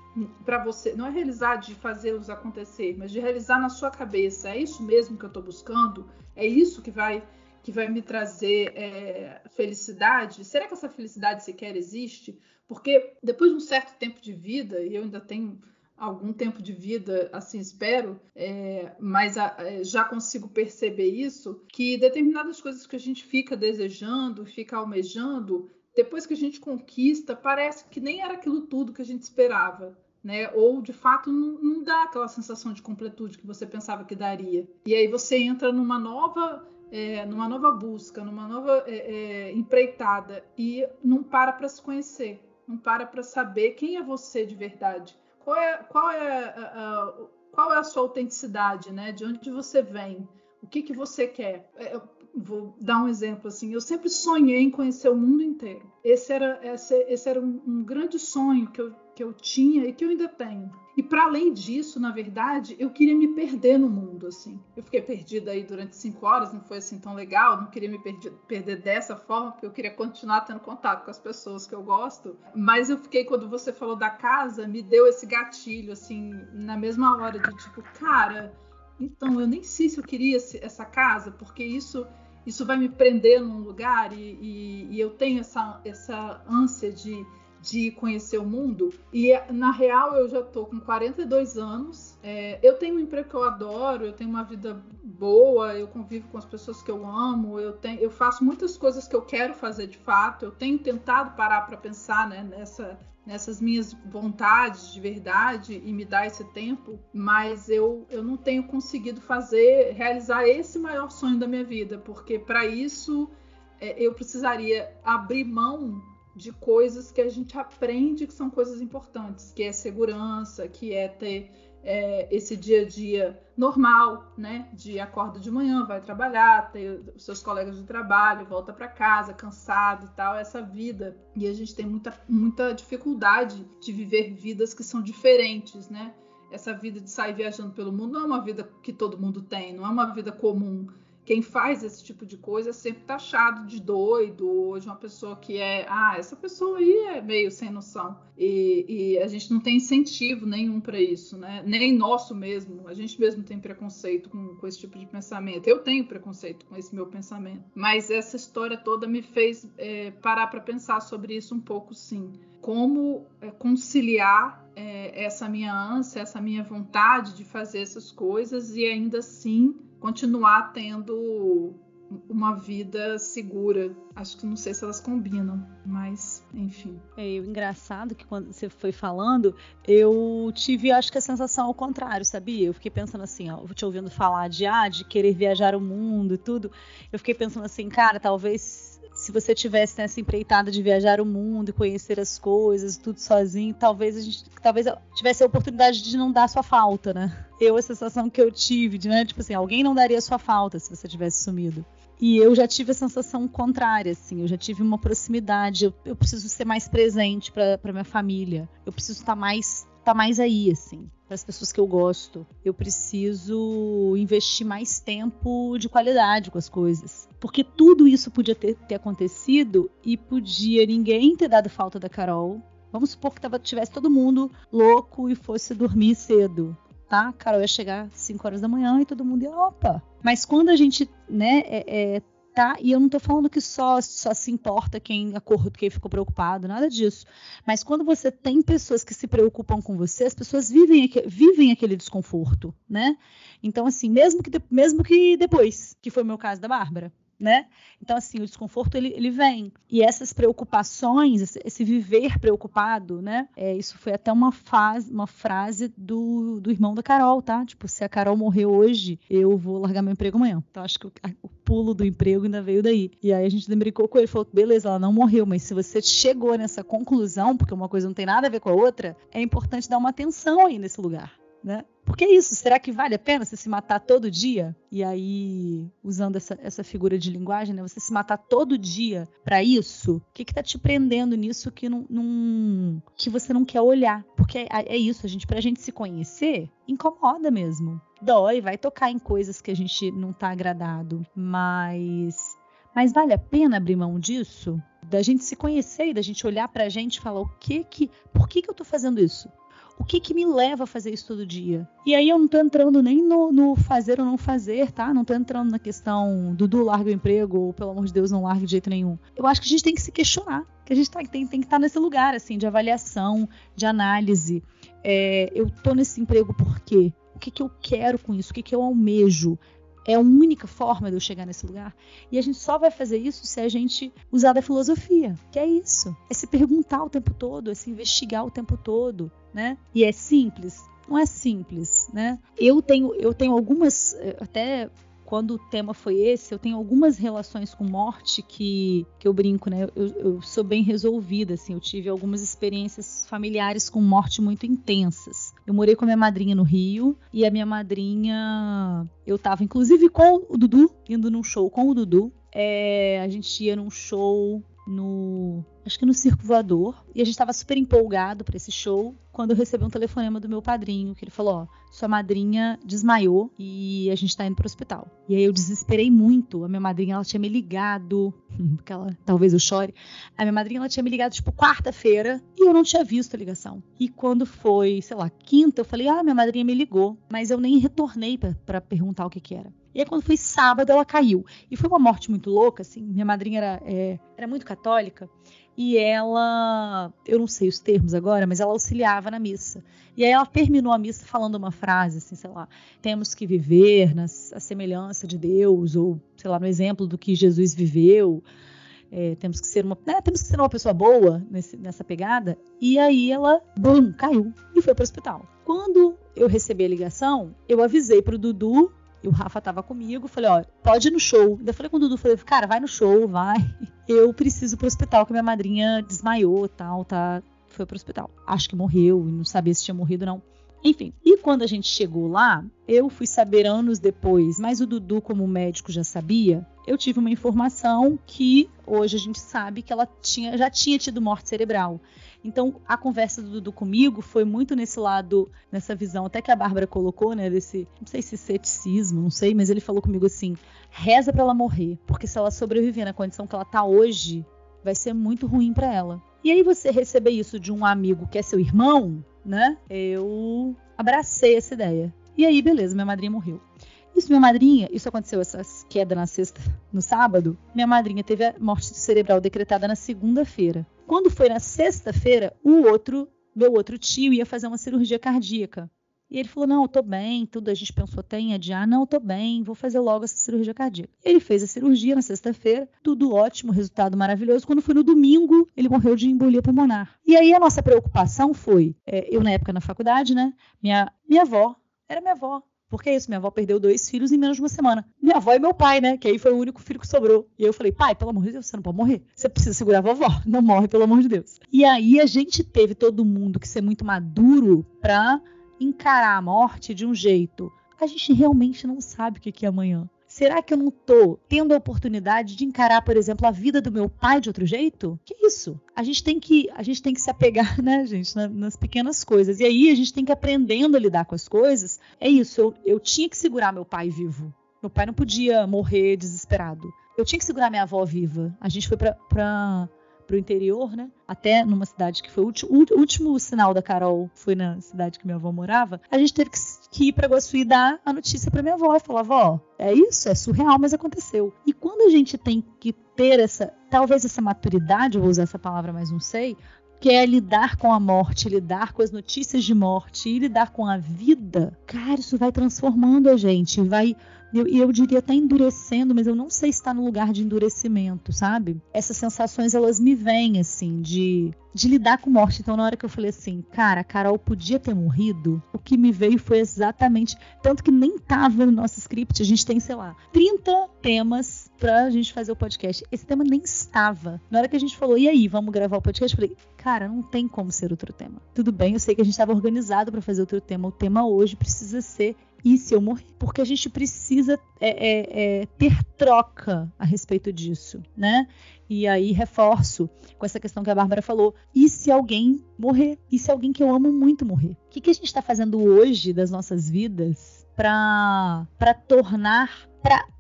para você. Não é realizar de fazê-los acontecer, mas de realizar na sua cabeça. É isso mesmo que eu estou buscando? É isso que vai que vai me trazer é, felicidade? Será que essa felicidade sequer existe? Porque depois de um certo tempo de vida, e eu ainda tenho algum tempo de vida, assim espero, é, mas a, é, já consigo perceber isso, que determinadas coisas que a gente fica desejando, fica almejando, depois que a gente conquista, parece que nem era aquilo tudo que a gente esperava. Né? Ou de fato não, não dá aquela sensação de completude que você pensava que daria. E aí você entra numa nova é, numa nova busca, numa nova é, é, empreitada e não para para se conhecer, não para para saber quem é você de verdade, qual é, qual é, a, qual é a sua autenticidade, né? De onde você vem? O que, que você quer? É, vou dar um exemplo assim. Eu sempre sonhei em conhecer o mundo inteiro. Esse era, esse, esse era um, um grande sonho que eu, que eu tinha e que eu ainda tenho. E para além disso, na verdade, eu queria me perder no mundo, assim. Eu fiquei perdida aí durante cinco horas, não foi assim tão legal, não queria me perder, perder dessa forma, porque eu queria continuar tendo contato com as pessoas que eu gosto. Mas eu fiquei, quando você falou da casa, me deu esse gatilho, assim, na mesma hora de tipo, cara, então eu nem sei se eu queria essa casa, porque isso isso vai me prender num lugar e, e, e eu tenho essa, essa ânsia de de conhecer o mundo. E na real eu já estou com 42 anos. É, eu tenho um emprego que eu adoro, eu tenho uma vida boa, eu convivo com as pessoas que eu amo, eu, tenho, eu faço muitas coisas que eu quero fazer de fato. Eu tenho tentado parar para pensar né, nessa, nessas minhas vontades de verdade e me dar esse tempo, mas eu, eu não tenho conseguido fazer, realizar esse maior sonho da minha vida, porque para isso é, eu precisaria abrir mão de coisas que a gente aprende que são coisas importantes, que é segurança, que é ter é, esse dia a dia normal, né? De acorda de manhã, vai trabalhar, ter seus colegas de trabalho, volta para casa cansado e tal, essa vida. E a gente tem muita, muita dificuldade de viver vidas que são diferentes, né? Essa vida de sair viajando pelo mundo não é uma vida que todo mundo tem, não é uma vida comum quem faz esse tipo de coisa é sempre taxado de doido ou de uma pessoa que é, ah, essa pessoa aí é meio sem noção. E, e a gente não tem incentivo nenhum para isso, né? Nem nosso mesmo. A gente mesmo tem preconceito com, com esse tipo de pensamento. Eu tenho preconceito com esse meu pensamento. Mas essa história toda me fez é, parar para pensar sobre isso um pouco, sim. Como é, conciliar é, essa minha ânsia, essa minha vontade de fazer essas coisas e ainda assim continuar tendo uma vida segura. Acho que não sei se elas combinam, mas enfim. É engraçado que quando você foi falando, eu tive, acho que a sensação ao contrário, sabia? Eu fiquei pensando assim, ó, te ouvindo falar de ah, de querer viajar o mundo e tudo. Eu fiquei pensando assim, cara, talvez se você tivesse nessa empreitada de viajar o mundo e conhecer as coisas, tudo sozinho, talvez a gente talvez tivesse a oportunidade de não dar sua falta, né? Eu, a sensação que eu tive, de, né? Tipo assim, alguém não daria sua falta se você tivesse sumido. E eu já tive a sensação contrária, assim, eu já tive uma proximidade, eu, eu preciso ser mais presente para minha família, eu preciso estar mais tá mais aí, assim, para as pessoas que eu gosto. Eu preciso investir mais tempo de qualidade com as coisas. Porque tudo isso podia ter, ter acontecido e podia ninguém ter dado falta da Carol. Vamos supor que tava, tivesse todo mundo louco e fosse dormir cedo. Tá? Carol ia chegar às 5 horas da manhã e todo mundo ia, opa. Mas quando a gente né, é, é, tá? E eu não estou falando que só, só se importa quem acordou, quem ficou preocupado, nada disso. Mas quando você tem pessoas que se preocupam com você, as pessoas vivem, vivem aquele desconforto, né? Então, assim, mesmo que, mesmo que depois, que foi o meu caso da Bárbara, né? Então, assim, o desconforto ele, ele vem. E essas preocupações, esse, viver preocupado, né? É, isso foi até uma, uma frase do, do irmão da Carol, tá? Tipo, se a Carol morrer hoje, eu vou largar meu emprego amanhã. Então, acho que o, o pulo do emprego ainda veio daí. E aí a gente brincou com ele, falou: beleza, ela não morreu, mas se você chegou nessa conclusão, porque uma coisa não tem nada a ver com a outra, é importante dar uma atenção aí nesse lugar né? Porque é isso, será que vale a pena você se matar todo dia? E aí, usando essa, essa figura de linguagem, né? Você se matar todo dia para isso? O que, que tá te prendendo nisso que, não, que você não quer olhar? Porque é, é isso, a gente, pra gente se conhecer, incomoda mesmo. Dói, vai tocar em coisas que a gente não tá agradado. Mas. Mas vale a pena abrir mão disso? Da gente se conhecer e da gente olhar pra gente e falar o que que. Por que, que eu tô fazendo isso? O que, que me leva a fazer isso todo dia? E aí eu não tô entrando nem no, no fazer ou não fazer, tá? Não tô entrando na questão do do larga o emprego ou, pelo amor de Deus, não largue de jeito nenhum. Eu acho que a gente tem que se questionar, que a gente tá, tem, tem que estar tá nesse lugar, assim, de avaliação, de análise. É, eu tô nesse emprego por quê? O que, que eu quero com isso? O que, que eu almejo? É a única forma de eu chegar nesse lugar. E a gente só vai fazer isso se a gente usar da filosofia, que é isso. É se perguntar o tempo todo, é se investigar o tempo todo, né? E é simples? Não é simples, né? Eu tenho, eu tenho algumas, eh, até quando o tema foi esse, eu tenho algumas relações com morte que, que eu brinco, né? Eu, eu, sou bem resolvida, assim. Eu tive algumas experiências familiares com morte muito intensas. Eu morei com a minha madrinha no Rio e a minha madrinha. Eu tava inclusive com o Dudu, indo num show com o Dudu. É, a gente ia num show no acho que no Circo Voador, e a gente estava super empolgado para esse show, quando eu recebi um telefonema do meu padrinho, que ele falou, ó, sua madrinha desmaiou e a gente está indo para o hospital. E aí eu desesperei muito, a minha madrinha, ela tinha me ligado, porque ela, talvez eu chore, a minha madrinha, ela tinha me ligado, tipo, quarta-feira, e eu não tinha visto a ligação. E quando foi, sei lá, quinta, eu falei, ah, minha madrinha me ligou, mas eu nem retornei para perguntar o que que era. E aí, quando foi sábado, ela caiu. E foi uma morte muito louca, assim. Minha madrinha era, é, era muito católica e ela, eu não sei os termos agora, mas ela auxiliava na missa. E aí ela terminou a missa falando uma frase, assim, sei lá, temos que viver na semelhança de Deus, ou sei lá, no exemplo do que Jesus viveu. É, temos que ser uma, né, temos que ser uma pessoa boa nesse, nessa pegada. E aí ela, bum, caiu e foi para o hospital. Quando eu recebi a ligação, eu avisei para o Dudu e o Rafa tava comigo, falei, ó, pode ir no show. Ainda falei com o Dudu, falei, cara, vai no show, vai. Eu preciso pro hospital, que minha madrinha desmaiou tal, tá? Foi pro hospital. Acho que morreu, e não sabia se tinha morrido não. Enfim, e quando a gente chegou lá, eu fui saber anos depois, mas o Dudu, como médico, já sabia. Eu tive uma informação que hoje a gente sabe que ela tinha, já tinha tido morte cerebral. Então, a conversa do Dudu comigo foi muito nesse lado, nessa visão, até que a Bárbara colocou, né, desse, não sei se ceticismo, não sei, mas ele falou comigo assim: reza para ela morrer, porque se ela sobreviver na condição que ela tá hoje, vai ser muito ruim para ela. E aí você receber isso de um amigo que é seu irmão, né? Eu abracei essa ideia. E aí, beleza, minha madrinha morreu. Isso, minha madrinha, isso aconteceu, essa queda na sexta, no sábado. Minha madrinha teve a morte cerebral decretada na segunda-feira. Quando foi na sexta-feira, o outro, meu outro tio, ia fazer uma cirurgia cardíaca. E ele falou: Não, eu tô bem, tudo. A gente pensou até em adiar. Não, eu tô bem, vou fazer logo essa cirurgia cardíaca. Ele fez a cirurgia na sexta-feira, tudo ótimo, resultado maravilhoso. Quando foi no domingo, ele morreu de embolia pulmonar. E aí a nossa preocupação foi: é, eu, na época na faculdade, né? Minha, minha avó, era minha avó, porque é isso, minha avó perdeu dois filhos em menos de uma semana. Minha avó e meu pai, né? Que aí foi o único filho que sobrou. E eu falei, pai, pelo amor de Deus, você não pode morrer. Você precisa segurar a vovó. Não morre, pelo amor de Deus. E aí a gente teve todo mundo que ser muito maduro pra encarar a morte de um jeito. A gente realmente não sabe o que é amanhã. Será que eu não tô tendo a oportunidade de encarar, por exemplo, a vida do meu pai de outro jeito? Que isso? A gente tem que, a gente tem que se apegar, né, gente, na, nas pequenas coisas. E aí a gente tem que aprendendo a lidar com as coisas. É isso, eu, eu tinha que segurar meu pai vivo. Meu pai não podia morrer desesperado. Eu tinha que segurar minha avó viva. A gente foi para para o interior, né? Até numa cidade que foi o último, o último sinal da Carol foi na cidade que minha avó morava. A gente teve que, que ir para Guaçu e dar a notícia para minha avó e falar: "Vó, é isso, é surreal, mas aconteceu". E quando a gente tem que ter essa, talvez essa maturidade, vou usar essa palavra, mas não sei, que é lidar com a morte, lidar com as notícias de morte e lidar com a vida, cara, isso vai transformando a gente, vai e eu, eu, diria até endurecendo, mas eu não sei se está no lugar de endurecimento, sabe? Essas sensações, elas me vêm, assim, de, de lidar com morte. Então, na hora que eu falei assim, cara, a Carol podia ter morrido, o que me veio foi exatamente. Tanto que nem tava no nosso script, a gente tem, sei lá, 30 temas pra gente fazer o podcast. Esse tema nem estava. Na hora que a gente falou, e aí, vamos gravar o podcast? Eu falei, cara, não tem como ser outro tema. Tudo bem, eu sei que a gente estava organizado para fazer outro tema. O tema hoje precisa ser e se eu morrer? Porque a gente precisa é, é, é, ter troca a respeito disso, né? E aí reforço com essa questão que a Bárbara falou. E se alguém morrer? E se alguém que eu amo muito morrer? O que, que a gente está fazendo hoje das nossas vidas para tornar,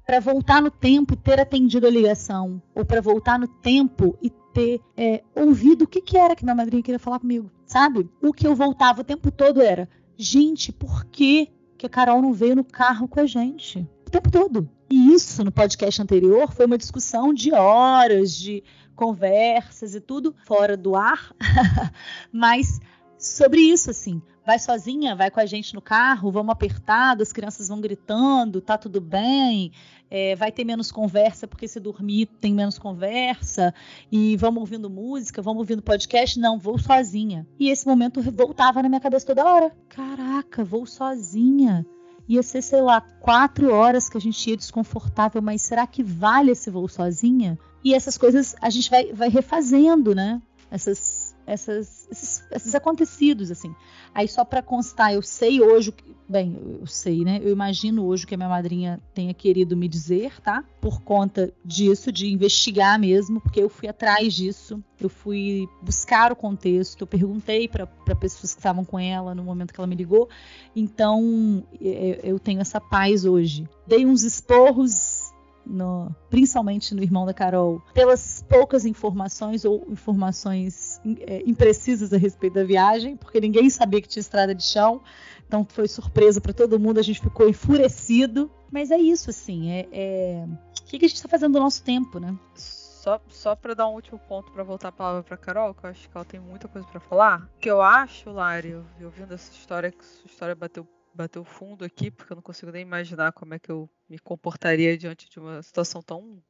para voltar no tempo e ter atendido a ligação? Ou para voltar no tempo e ter é, ouvido o que, que era que minha madrinha queria falar comigo, sabe? O que eu voltava o tempo todo era: gente, por que que a Carol não veio no carro com a gente o tempo todo. E isso no podcast anterior foi uma discussão de horas, de conversas e tudo fora do ar, mas sobre isso assim. Vai sozinha, vai com a gente no carro, vamos apertado, as crianças vão gritando, tá tudo bem, é, vai ter menos conversa, porque se dormir tem menos conversa, e vamos ouvindo música, vamos ouvindo podcast. Não, vou sozinha. E esse momento voltava na minha cabeça toda hora. Caraca, vou sozinha. Ia ser, sei lá, quatro horas que a gente ia desconfortável, mas será que vale esse voo sozinha? E essas coisas a gente vai, vai refazendo, né? Essas essas, esses, esses acontecidos, assim. Aí só para constar, eu sei hoje, bem, eu sei, né? Eu imagino hoje que a minha madrinha tenha querido me dizer, tá? Por conta disso, de investigar mesmo, porque eu fui atrás disso, eu fui buscar o contexto, eu perguntei para pessoas que estavam com ela no momento que ela me ligou, então eu tenho essa paz hoje. Dei uns esporros no, principalmente no irmão da Carol, pelas poucas informações ou informações é, imprecisas a respeito da viagem, porque ninguém sabia que tinha estrada de chão, então foi surpresa para todo mundo, a gente ficou enfurecido. Mas é isso, assim, é, é... o que, que a gente está fazendo no nosso tempo, né? Só, só para dar um último ponto para voltar a palavra para Carol, que eu acho que ela tem muita coisa para falar. O que eu acho, Lari, ouvindo essa história, que sua história bateu bateu fundo aqui, porque eu não consigo nem imaginar como é que eu me comportaria diante de uma situação tão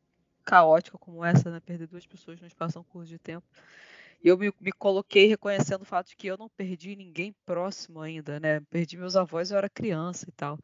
caótica como essa, né? Perder duas pessoas num espaço tão curto de tempo. E eu me, me, coloquei reconhecendo o fato de que eu não perdi ninguém próximo ainda, né? Perdi meus avós, eu era criança e tal.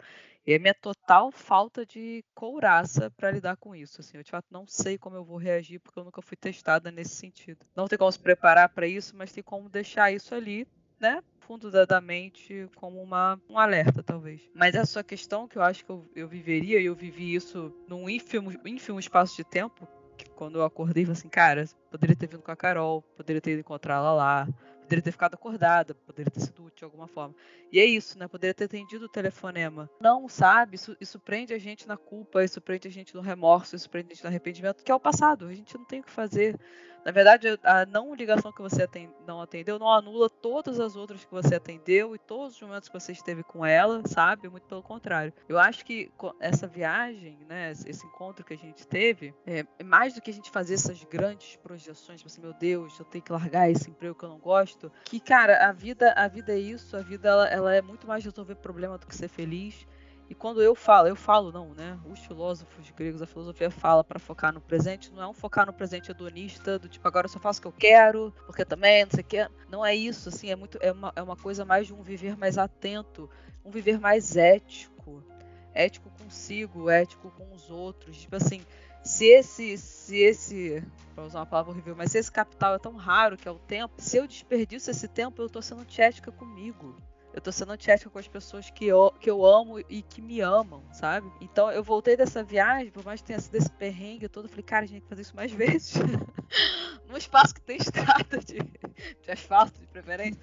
E a minha total falta de couraça para lidar com isso. Assim, eu de fato não sei como eu vou reagir porque eu nunca fui testada nesse sentido. Não tem como se preparar para isso, mas tem como deixar isso ali, né? fundo da, da mente como uma, um alerta, talvez. Mas a sua questão, que eu acho que eu, eu viveria, e eu vivi isso num ínfimo, ínfimo espaço de tempo, que quando eu acordei, falei assim, cara, poderia ter vindo com a Carol, poderia ter ido encontrar ela lá, poderia ter ficado acordada, poderia ter sido útil de alguma forma. E é isso, né? Poderia ter atendido o telefonema. Não, sabe? Isso, isso prende a gente na culpa, isso prende a gente no remorso, isso prende a gente no arrependimento, que é o passado. A gente não tem o que fazer. Na verdade, a não ligação que você não atendeu não anula todas as outras que você atendeu e todos os momentos que você esteve com ela, sabe? Muito pelo contrário. Eu acho que essa viagem, né, esse encontro que a gente teve, é, é mais do que a gente fazer essas grandes projeções, tipo assim, meu Deus, eu tenho que largar esse emprego que eu não gosto. Que, cara, a vida, a vida é isso, a vida ela, ela é muito mais resolver problema do que ser feliz. E quando eu falo, eu falo não, né? Os filósofos gregos, a filosofia fala para focar no presente, não é um focar no presente hedonista, do tipo, agora eu só faço o que eu quero, porque também, não sei o que. Não é isso, assim, é muito é uma, é uma coisa mais de um viver mais atento, um viver mais ético. Ético consigo, ético com os outros. Tipo assim, se esse, se esse, para usar uma palavra horrível, mas se esse capital é tão raro que é o tempo, se eu desperdiço esse tempo, eu tô sendo antiética comigo. Eu tô sendo antiética com as pessoas que eu, que eu amo e que me amam, sabe? Então eu voltei dessa viagem, por mais que tenha sido esse perrengue todo, eu falei, cara, a gente tem que fazer isso mais vezes. Num espaço que tem estrada de, de asfalto, de preferência.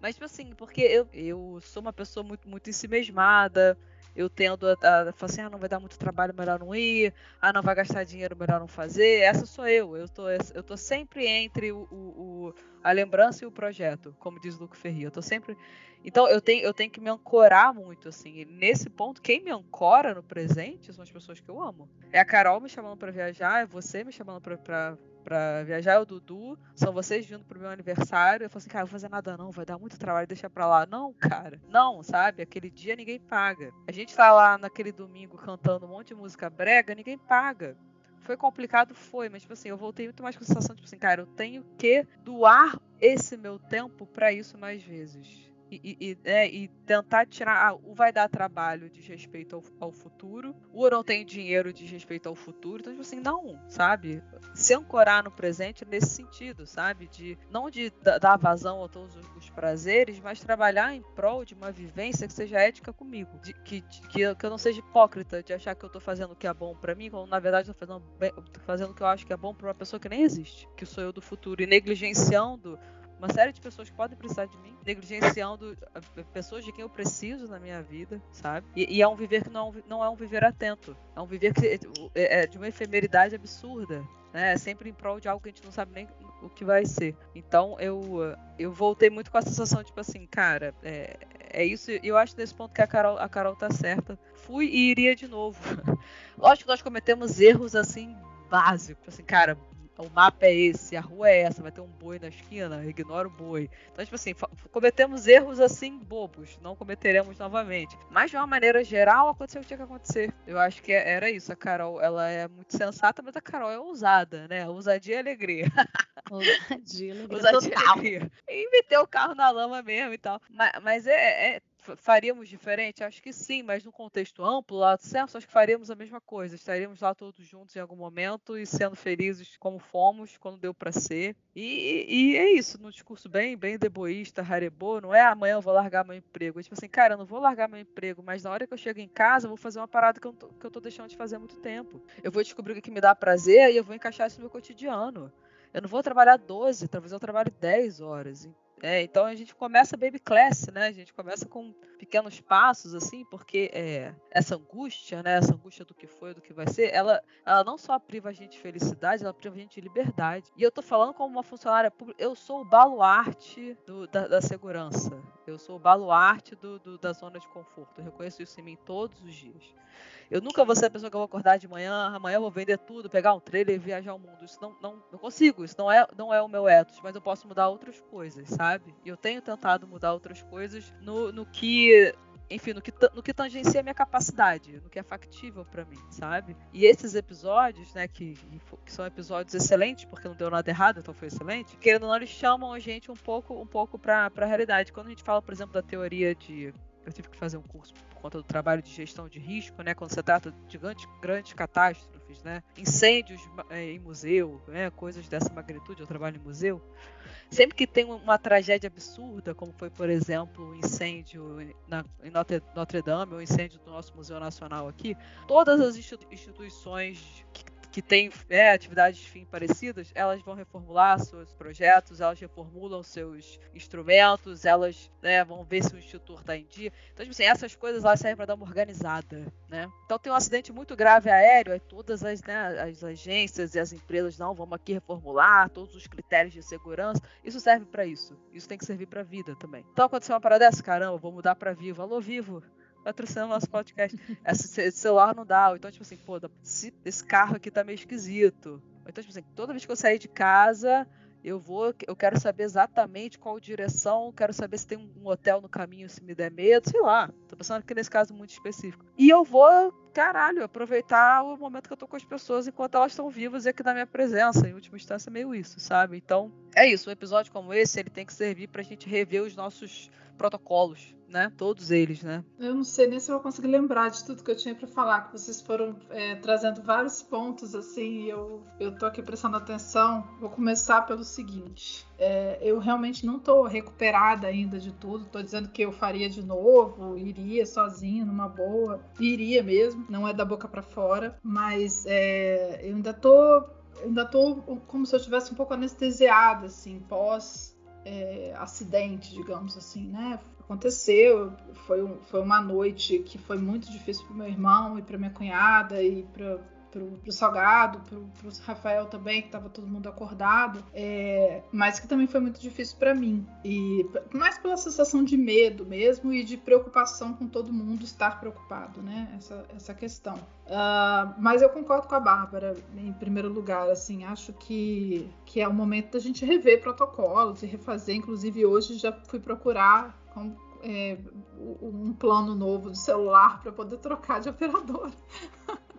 Mas, tipo assim, porque eu, eu sou uma pessoa muito, muito ensimesmada, eu tendo a, a, falar assim, ah, não vai dar muito trabalho, melhor não ir, ah, não vai gastar dinheiro, melhor não fazer. Essa sou eu. Eu tô, eu tô sempre entre o, o, a lembrança e o projeto, como diz Luco Ferri. Eu tô sempre. Então eu tenho, eu tenho que me ancorar muito, assim. E nesse ponto, quem me ancora no presente são as pessoas que eu amo. É a Carol me chamando para viajar, é você me chamando para pra viajar, é o Dudu, são vocês vindo pro meu aniversário. Eu falo assim, cara, eu vou fazer nada não, vai dar muito trabalho, deixa pra lá. Não, cara, não, sabe? Aquele dia ninguém paga. A gente tá lá naquele domingo cantando um monte de música brega, ninguém paga. Foi complicado, foi, mas tipo assim, eu voltei muito mais com a sensação, tipo assim, cara, eu tenho que doar esse meu tempo para isso mais vezes e, e, é, e tentar tirar. Ah, o vai dar trabalho de respeito ao, ao, futuro, o não tem dinheiro de respeito ao futuro. Então, tipo assim, não, sabe? Se ancorar no presente nesse sentido, sabe? De não de dar vazão a todos os prazeres, mas trabalhar em prol de uma vivência que seja ética comigo. De, que, que, eu, que eu não seja hipócrita de achar que eu tô fazendo o que é bom para mim, quando na verdade eu tô fazendo, tô fazendo o que eu acho que é bom pra uma pessoa que nem existe, que sou eu do futuro, e negligenciando uma série de pessoas que podem precisar de mim, negligenciando eh, pessoas de quem eu preciso na minha vida, sabe? E, e é um viver que não, não é um viver atento, é um viver que é, é de uma efemeridade absurda, né? É sempre em prol de algo que a gente não sabe nem o que vai ser. Então eu eu voltei muito com a sensação tipo assim, cara, é, é isso. Eu acho nesse ponto que a Carol a Carol tá certa. Fui e iria de novo. Lógico que nós cometemos erros assim básicos, assim, cara, o mapa é esse, a rua é essa, vai ter um boi na esquina, ignora o boi. Então, tipo assim, cometemos erros assim bobos, não cometeremos novamente. Mas de uma maneira geral, aconteceu o que tinha que acontecer. Eu acho que era isso. A Carol, ela é muito sensata, mas a Carol é ousada, né? Ousadia e alegria. Ousadia, alegria. Ousadia e alegria. E meteu o carro na lama mesmo e tal. Mas, mas é, é faríamos diferente? Acho que sim, mas no contexto amplo, lá do certo, acho que faríamos a mesma coisa. Estaríamos lá todos juntos em algum momento e sendo felizes como fomos, quando deu para ser. E, e, é isso, num discurso bem, bem deboísta, harebô, não é amanhã eu vou largar meu emprego. É tipo assim, cara, eu não vou largar meu emprego, mas na hora que eu chego em casa, eu vou fazer uma parada que eu, tô, que eu tô deixando de fazer há muito tempo. Eu vou descobrir o que me dá prazer e eu vou encaixar isso no meu cotidiano. Eu não vou trabalhar 12, talvez eu trabalhe 10 horas. É, então a gente começa baby class, né? A gente começa com pequenos passos, assim, porque é, essa angústia, né? Essa angústia do que foi, do que vai ser, ela, ela não só priva a gente de felicidade, ela priva a gente de liberdade. E eu tô falando como uma funcionária pública, eu sou o baluarte do, da, da, segurança. Eu sou o baluarte do, do, da zona de conforto. Eu reconheço isso em mim todos os dias. Eu nunca vou ser a pessoa que eu vou acordar de manhã, amanhã eu vou vender tudo, pegar um trailer e viajar o mundo. Isso não, não, não consigo, isso não é, não é o meu ethos, mas eu posso mudar outras coisas, sabe? E eu tenho tentado mudar outras coisas no, no que enfim, no que, no que tangencia a minha capacidade, no que é factível para mim, sabe? E esses episódios, né, que, que, são episódios excelentes, porque não deu nada errado, então foi excelente, querendo ou não, eles chamam a gente um pouco, um pouco pra, pra realidade. Quando a gente fala, por exemplo, da teoria de. Eu tive que fazer um curso conta do trabalho de gestão de risco, né, quando se trata de grandes, grandes catástrofes, né, incêndios é, em museu, né, coisas dessa magnitude, eu trabalho em museu, sempre que tem uma tragédia absurda, como foi, por exemplo, o incêndio na, em Notre, Notre Dame, o incêndio do nosso Museu Nacional aqui, todas as instituições que que têm é, atividades de fim parecidas, elas vão reformular seus projetos, elas reformulam seus instrumentos, elas né, vão ver se o instituto está em dia. Então, tipo assim, essas coisas elas servem para dar uma organizada. Né? Então tem um acidente muito grave aéreo, aí todas as, né, as agências e as empresas, não, vamos aqui reformular todos os critérios de segurança. Isso serve para isso. Isso tem que servir para a vida também. Então aconteceu uma parada dessa, caramba, vou mudar para Vivo. Alô, Vivo, patrocinando nosso podcast. Esse celular não dá. Então, tipo assim, pô, esse carro aqui tá meio esquisito. Então, tipo assim, toda vez que eu sair de casa, eu vou, eu quero saber exatamente qual direção, quero saber se tem um hotel no caminho, se me der medo, sei lá. Tô pensando aqui nesse caso muito específico. E eu vou, caralho, aproveitar o momento que eu tô com as pessoas enquanto elas estão vivas e aqui na minha presença. Em última instância, é meio isso, sabe? Então, é isso. Um episódio como esse, ele tem que servir pra gente rever os nossos protocolos, né? Todos eles, né? Eu não sei nem se eu vou conseguir lembrar de tudo que eu tinha para falar, que vocês foram é, trazendo vários pontos assim, e eu eu tô aqui prestando atenção. Vou começar pelo seguinte: é, eu realmente não tô recuperada ainda de tudo. Tô dizendo que eu faria de novo, iria sozinha, numa boa, iria mesmo. Não é da boca para fora, mas é, eu ainda tô ainda tô como se eu estivesse um pouco anestesiada, assim, pós é, acidente, digamos assim, né? Aconteceu, foi, um, foi uma noite que foi muito difícil para meu irmão e para minha cunhada e para pro, pro Salgado, pro, pro Rafael também, que tava todo mundo acordado, é, mas que também foi muito difícil para mim. E mais pela sensação de medo mesmo e de preocupação com todo mundo estar preocupado, né? Essa, essa questão. Uh, mas eu concordo com a Bárbara, em primeiro lugar, assim, acho que, que é o momento da gente rever protocolos e refazer. Inclusive, hoje já fui procurar. É, um plano novo de celular para poder trocar de operador.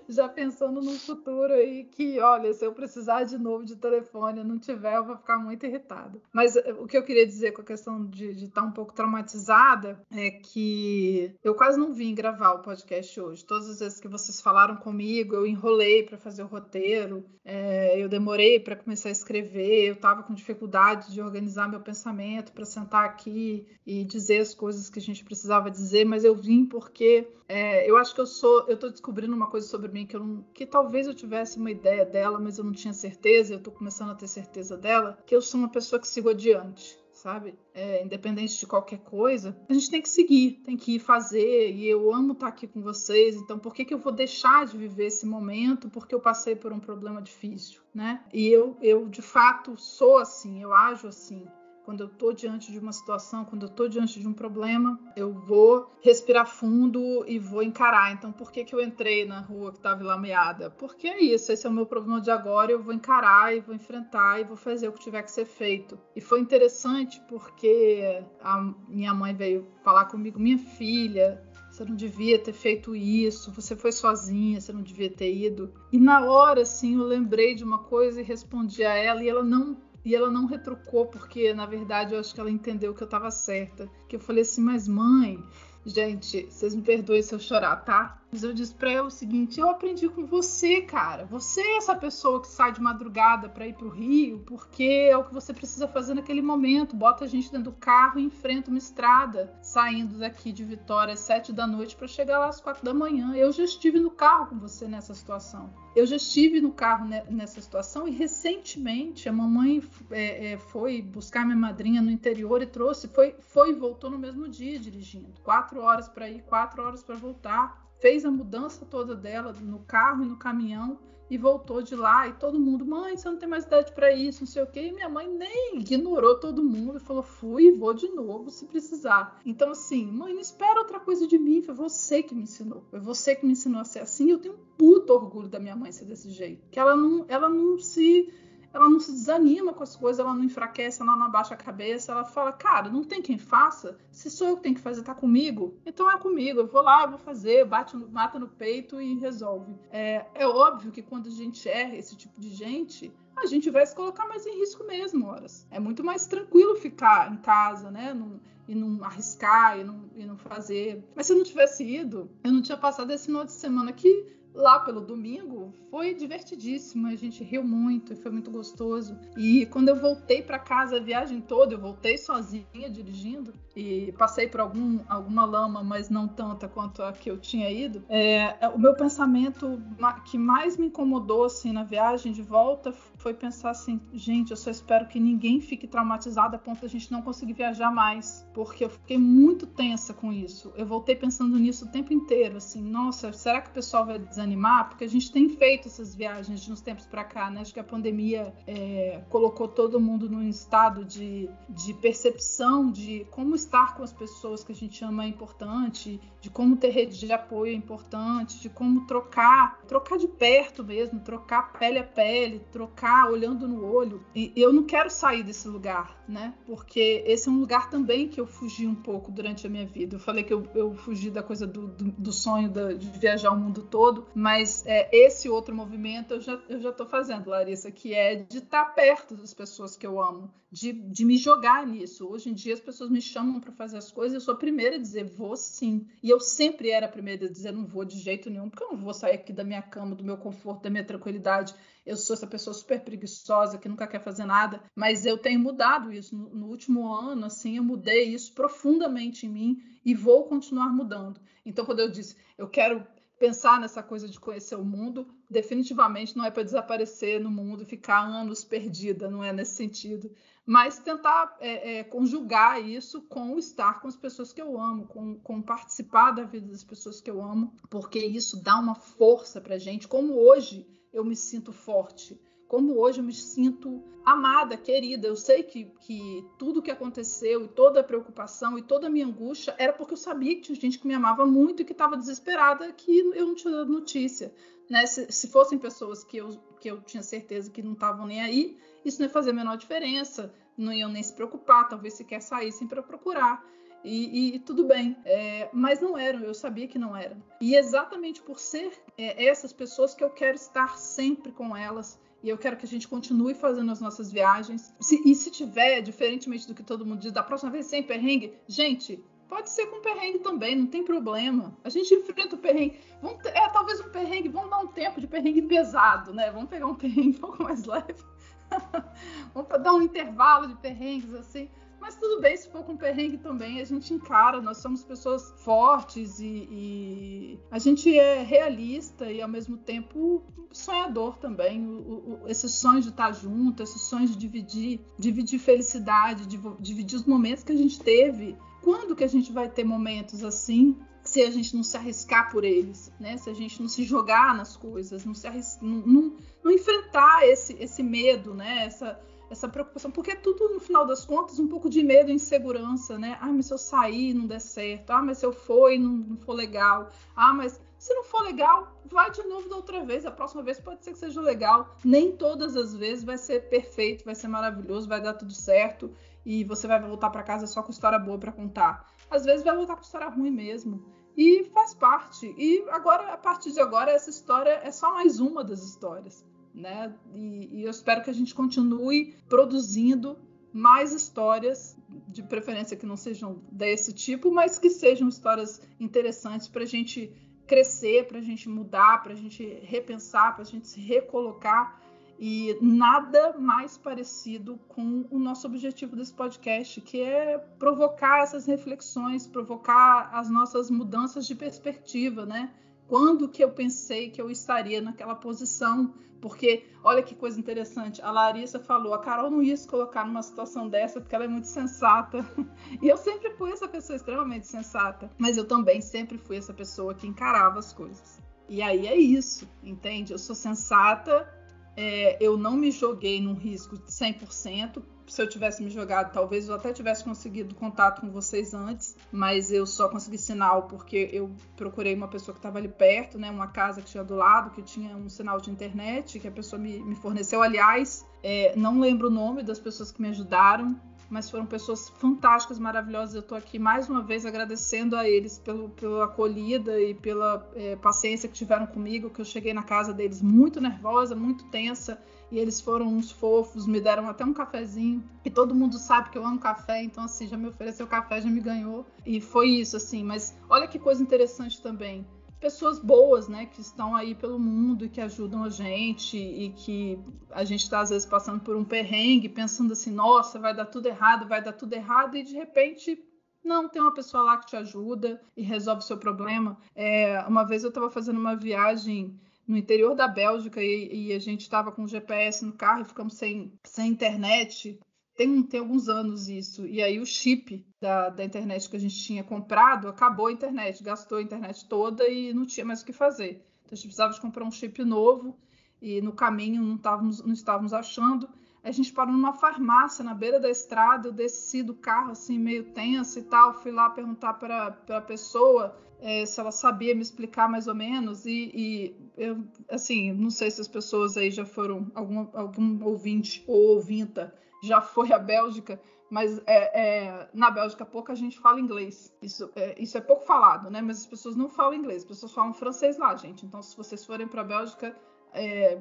já pensando no futuro aí que, olha, se eu precisar de novo de telefone não tiver, eu vou ficar muito irritada. Mas eh, o que eu queria dizer com a questão de estar tá um pouco traumatizada é que eu quase não vim gravar o podcast hoje. Todas as vezes que vocês falaram comigo, eu enrolei para fazer o roteiro, é, eu demorei para começar a escrever, eu estava com dificuldade de organizar meu pensamento para sentar aqui e dizer as coisas que a gente precisava dizer, mas eu vim porque é, eu acho que eu sou, eu estou descobrindo uma coisa sobre mim que eu não, que talvez eu tivesse uma ideia dela, mas eu não tinha certeza. Eu estou começando a ter certeza dela, que eu sou uma pessoa que sigo adiante sabe? É, independente de qualquer coisa, a gente tem que seguir, tem que ir fazer. E eu amo estar aqui com vocês, então por que, que eu vou deixar de viver esse momento porque eu passei por um problema difícil, né? E eu, eu de fato sou assim, eu ajo assim. Quando eu estou diante de uma situação, quando eu estou diante de um problema, eu vou respirar fundo e vou encarar. Então, por que, que eu entrei na rua que estava lameada? Porque é isso, esse é o meu problema de agora, eu vou encarar e vou enfrentar e vou fazer o que tiver que ser feito. E foi interessante porque a minha mãe veio falar comigo, minha filha, você não devia ter feito isso, você foi sozinha, você não devia ter ido. E na hora, assim, eu lembrei de uma coisa e respondi a ela, e ela não e ela não retrucou, porque na verdade eu acho que ela entendeu que eu estava certa. Que eu falei assim, mas mãe, gente, vocês me perdoem se eu chorar, tá? Mas eu disse para ela o seguinte: eu aprendi com você, cara. Você é essa pessoa que sai de madrugada para ir pro Rio, porque é o que você precisa fazer naquele momento. Bota a gente dentro do carro e enfrenta uma estrada, saindo daqui de Vitória às sete da noite para chegar lá às quatro da manhã. Eu já estive no carro com você nessa situação. Eu já estive no carro nessa situação e recentemente a mamãe é, é, foi buscar minha madrinha no interior e trouxe, foi, foi e voltou no mesmo dia dirigindo. Quatro horas para ir, quatro horas para voltar fez a mudança toda dela no carro e no caminhão e voltou de lá e todo mundo, mãe, você não tem mais idade para isso, não sei o quê. E minha mãe nem ignorou todo mundo e falou, fui e vou de novo se precisar. Então assim, mãe, não espera outra coisa de mim, foi você que me ensinou, foi você que me ensinou a ser assim. Eu tenho um puto orgulho da minha mãe ser desse jeito, que ela não, ela não se ela não se desanima com as coisas, ela não enfraquece, ela não abaixa a cabeça, ela fala, cara, não tem quem faça, se sou eu que tenho que fazer, tá comigo, então é comigo, eu vou lá, eu vou fazer, bate no, mata no peito e resolve. É, é óbvio que quando a gente erra esse tipo de gente, a gente vai se colocar mais em risco mesmo, horas. É muito mais tranquilo ficar em casa, né? E não arriscar e não, e não fazer. Mas se eu não tivesse ido, eu não tinha passado esse final de semana que lá pelo domingo foi divertidíssimo, a gente riu muito foi muito gostoso. E quando eu voltei para casa a viagem toda, eu voltei sozinha dirigindo e passei por algum, alguma lama, mas não tanta quanto a que eu tinha ido. É, é o meu pensamento que mais me incomodou assim na viagem de volta foi pensar assim, gente, eu só espero que ninguém fique traumatizado a ponto de a gente não conseguir viajar mais, porque eu fiquei muito tensa com isso. Eu voltei pensando nisso o tempo inteiro, assim, nossa, será que o pessoal vai desanimar? Porque a gente tem feito essas viagens de uns tempos para cá, né? Acho que a pandemia é, colocou todo mundo num estado de, de percepção de como estar com as pessoas que a gente ama é importante, de como ter rede de apoio é importante, de como trocar, trocar de perto mesmo, trocar pele a pele, trocar olhando no olho. E eu não quero sair desse lugar, né? Porque esse é um lugar também que eu fugi um pouco durante a minha vida. Eu falei que eu, eu fugi da coisa do, do, do sonho da, de viajar o mundo todo, mas é, esse outro movimento eu já, eu já tô fazendo, Larissa, que é de estar perto das pessoas que eu amo, de, de me jogar nisso. Hoje em dia as pessoas me chamam para fazer as coisas, eu sou a primeira a dizer vou sim. E eu sempre era a primeira a dizer não vou de jeito nenhum, porque eu não vou sair aqui da minha cama, do meu conforto, da minha tranquilidade. Eu sou essa pessoa super preguiçosa que nunca quer fazer nada, mas eu tenho mudado isso no, no último ano, assim, eu mudei isso profundamente em mim e vou continuar mudando. Então, quando eu disse, eu quero pensar nessa coisa de conhecer o mundo, definitivamente não é para desaparecer no mundo, ficar anos perdida, não é nesse sentido. Mas tentar é, é, conjugar isso com o estar com as pessoas que eu amo, com, com, participar da vida das pessoas que eu amo, porque isso dá uma força para gente. Como hoje eu me sinto forte como hoje eu me sinto amada, querida. Eu sei que, que tudo que aconteceu e toda a preocupação e toda a minha angústia era porque eu sabia que tinha gente que me amava muito e que estava desesperada que eu não tinha dado notícia. Né? Se, se, fossem pessoas que eu, que eu tinha certeza que não estavam nem aí, isso não ia fazer a menor diferença, não iam nem se preocupar, talvez sequer saíssem para procurar. E, e, tudo bem, é, mas não eram, eu sabia que não eram. E exatamente por ser é, essas pessoas que eu quero estar sempre com elas, e eu quero que a gente continue fazendo as nossas viagens. Se, e se tiver, diferentemente do que todo mundo diz, da próxima vez sem perrengue, gente, pode ser com perrengue também, não tem problema. A gente enfrenta o perrengue. Vamos é, talvez um perrengue, vamos dar um tempo de perrengue pesado, né? Vamos pegar um perrengue um pouco mais leve. vamos dar um intervalo de perrengues assim. Mas tudo bem, se for com perrengue também, a gente encara. Nós somos pessoas fortes e, e a gente é realista e ao mesmo tempo sonhador também. O, o, de estar junto, esses sonhos de dividir, dividir felicidade, de, dividir os momentos que a gente teve. Quando que a gente vai ter momentos assim? se a gente não se arriscar por eles, né? Se a gente não se jogar nas coisas, não se não, não, não, enfrentar esse, esse medo, né? Essa, essa preocupação, porque é tudo, no final das contas, um pouco de medo e insegurança, né? Ah, mas se eu sair não der certo. Ah, mas se eu for e não, não for legal. Ah, mas se não for legal, vai de novo da outra vez. A próxima vez pode ser que seja legal. Nem todas as vezes vai ser perfeito, vai ser maravilhoso, vai dar tudo certo e você vai voltar para casa só com história boa para contar. Às vezes vai voltar com história ruim mesmo. E faz parte. E agora, a partir de agora, essa história é só mais uma das histórias né? E, e eu espero que a gente continue produzindo mais histórias, de preferência que não sejam desse tipo, mas que sejam histórias interessantes para a gente crescer, para a gente mudar, para a gente repensar, para a gente se recolocar. E nada mais parecido com o nosso objetivo desse podcast, que é provocar essas reflexões, provocar as nossas mudanças de perspectiva, né? Quando que eu pensei que eu estaria naquela posição? Porque, olha que coisa interessante, a Larissa falou, a Carol não ia se colocar numa situação dessa porque ela é muito sensata. E eu sempre fui essa pessoa extremamente sensata, mas eu também sempre fui essa pessoa que encarava as coisas. E aí é isso, entende? Eu sou sensata, é, eu não me joguei num risco de 100%. Se eu tivesse me jogado, talvez eu até tivesse conseguido contato com vocês antes, mas eu só consegui sinal porque eu procurei uma pessoa que estava ali perto, né, uma casa que tinha do lado, que tinha um sinal de internet, que a pessoa me, me forneceu. Aliás, é, não lembro o nome das pessoas que me ajudaram, mas foram pessoas fantásticas, maravilhosas. Eu estou aqui mais uma vez agradecendo a eles pelo, pela acolhida e pela é, paciência que tiveram comigo, que eu cheguei na casa deles muito nervosa, muito tensa, e eles foram uns fofos, me deram até um cafezinho. E todo mundo sabe que eu amo café, então assim, já me ofereceu café, já me ganhou. E foi isso, assim. Mas olha que coisa interessante também pessoas boas, né, que estão aí pelo mundo e que ajudam a gente e que a gente está às vezes passando por um perrengue, pensando assim, nossa, vai dar tudo errado, vai dar tudo errado e de repente não, tem uma pessoa lá que te ajuda e resolve o seu problema. É, uma vez eu estava fazendo uma viagem no interior da Bélgica e, e a gente estava com o GPS no carro e ficamos sem, sem internet tem, tem alguns anos isso. E aí o chip da, da internet que a gente tinha comprado acabou a internet, gastou a internet toda e não tinha mais o que fazer. Então a gente precisava de comprar um chip novo e no caminho não estávamos, não estávamos achando. A gente parou numa farmácia na beira da estrada, eu desci do carro assim meio tenso e tal, fui lá perguntar para a pessoa é, se ela sabia me explicar mais ou menos e, e, eu assim não sei se as pessoas aí já foram algum, algum ouvinte ou ouvinta já foi à Bélgica, mas é, é, na Bélgica pouca gente fala inglês. Isso é, isso é pouco falado, né? Mas as pessoas não falam inglês, as pessoas falam francês lá, gente. Então, se vocês forem para a Bélgica, é,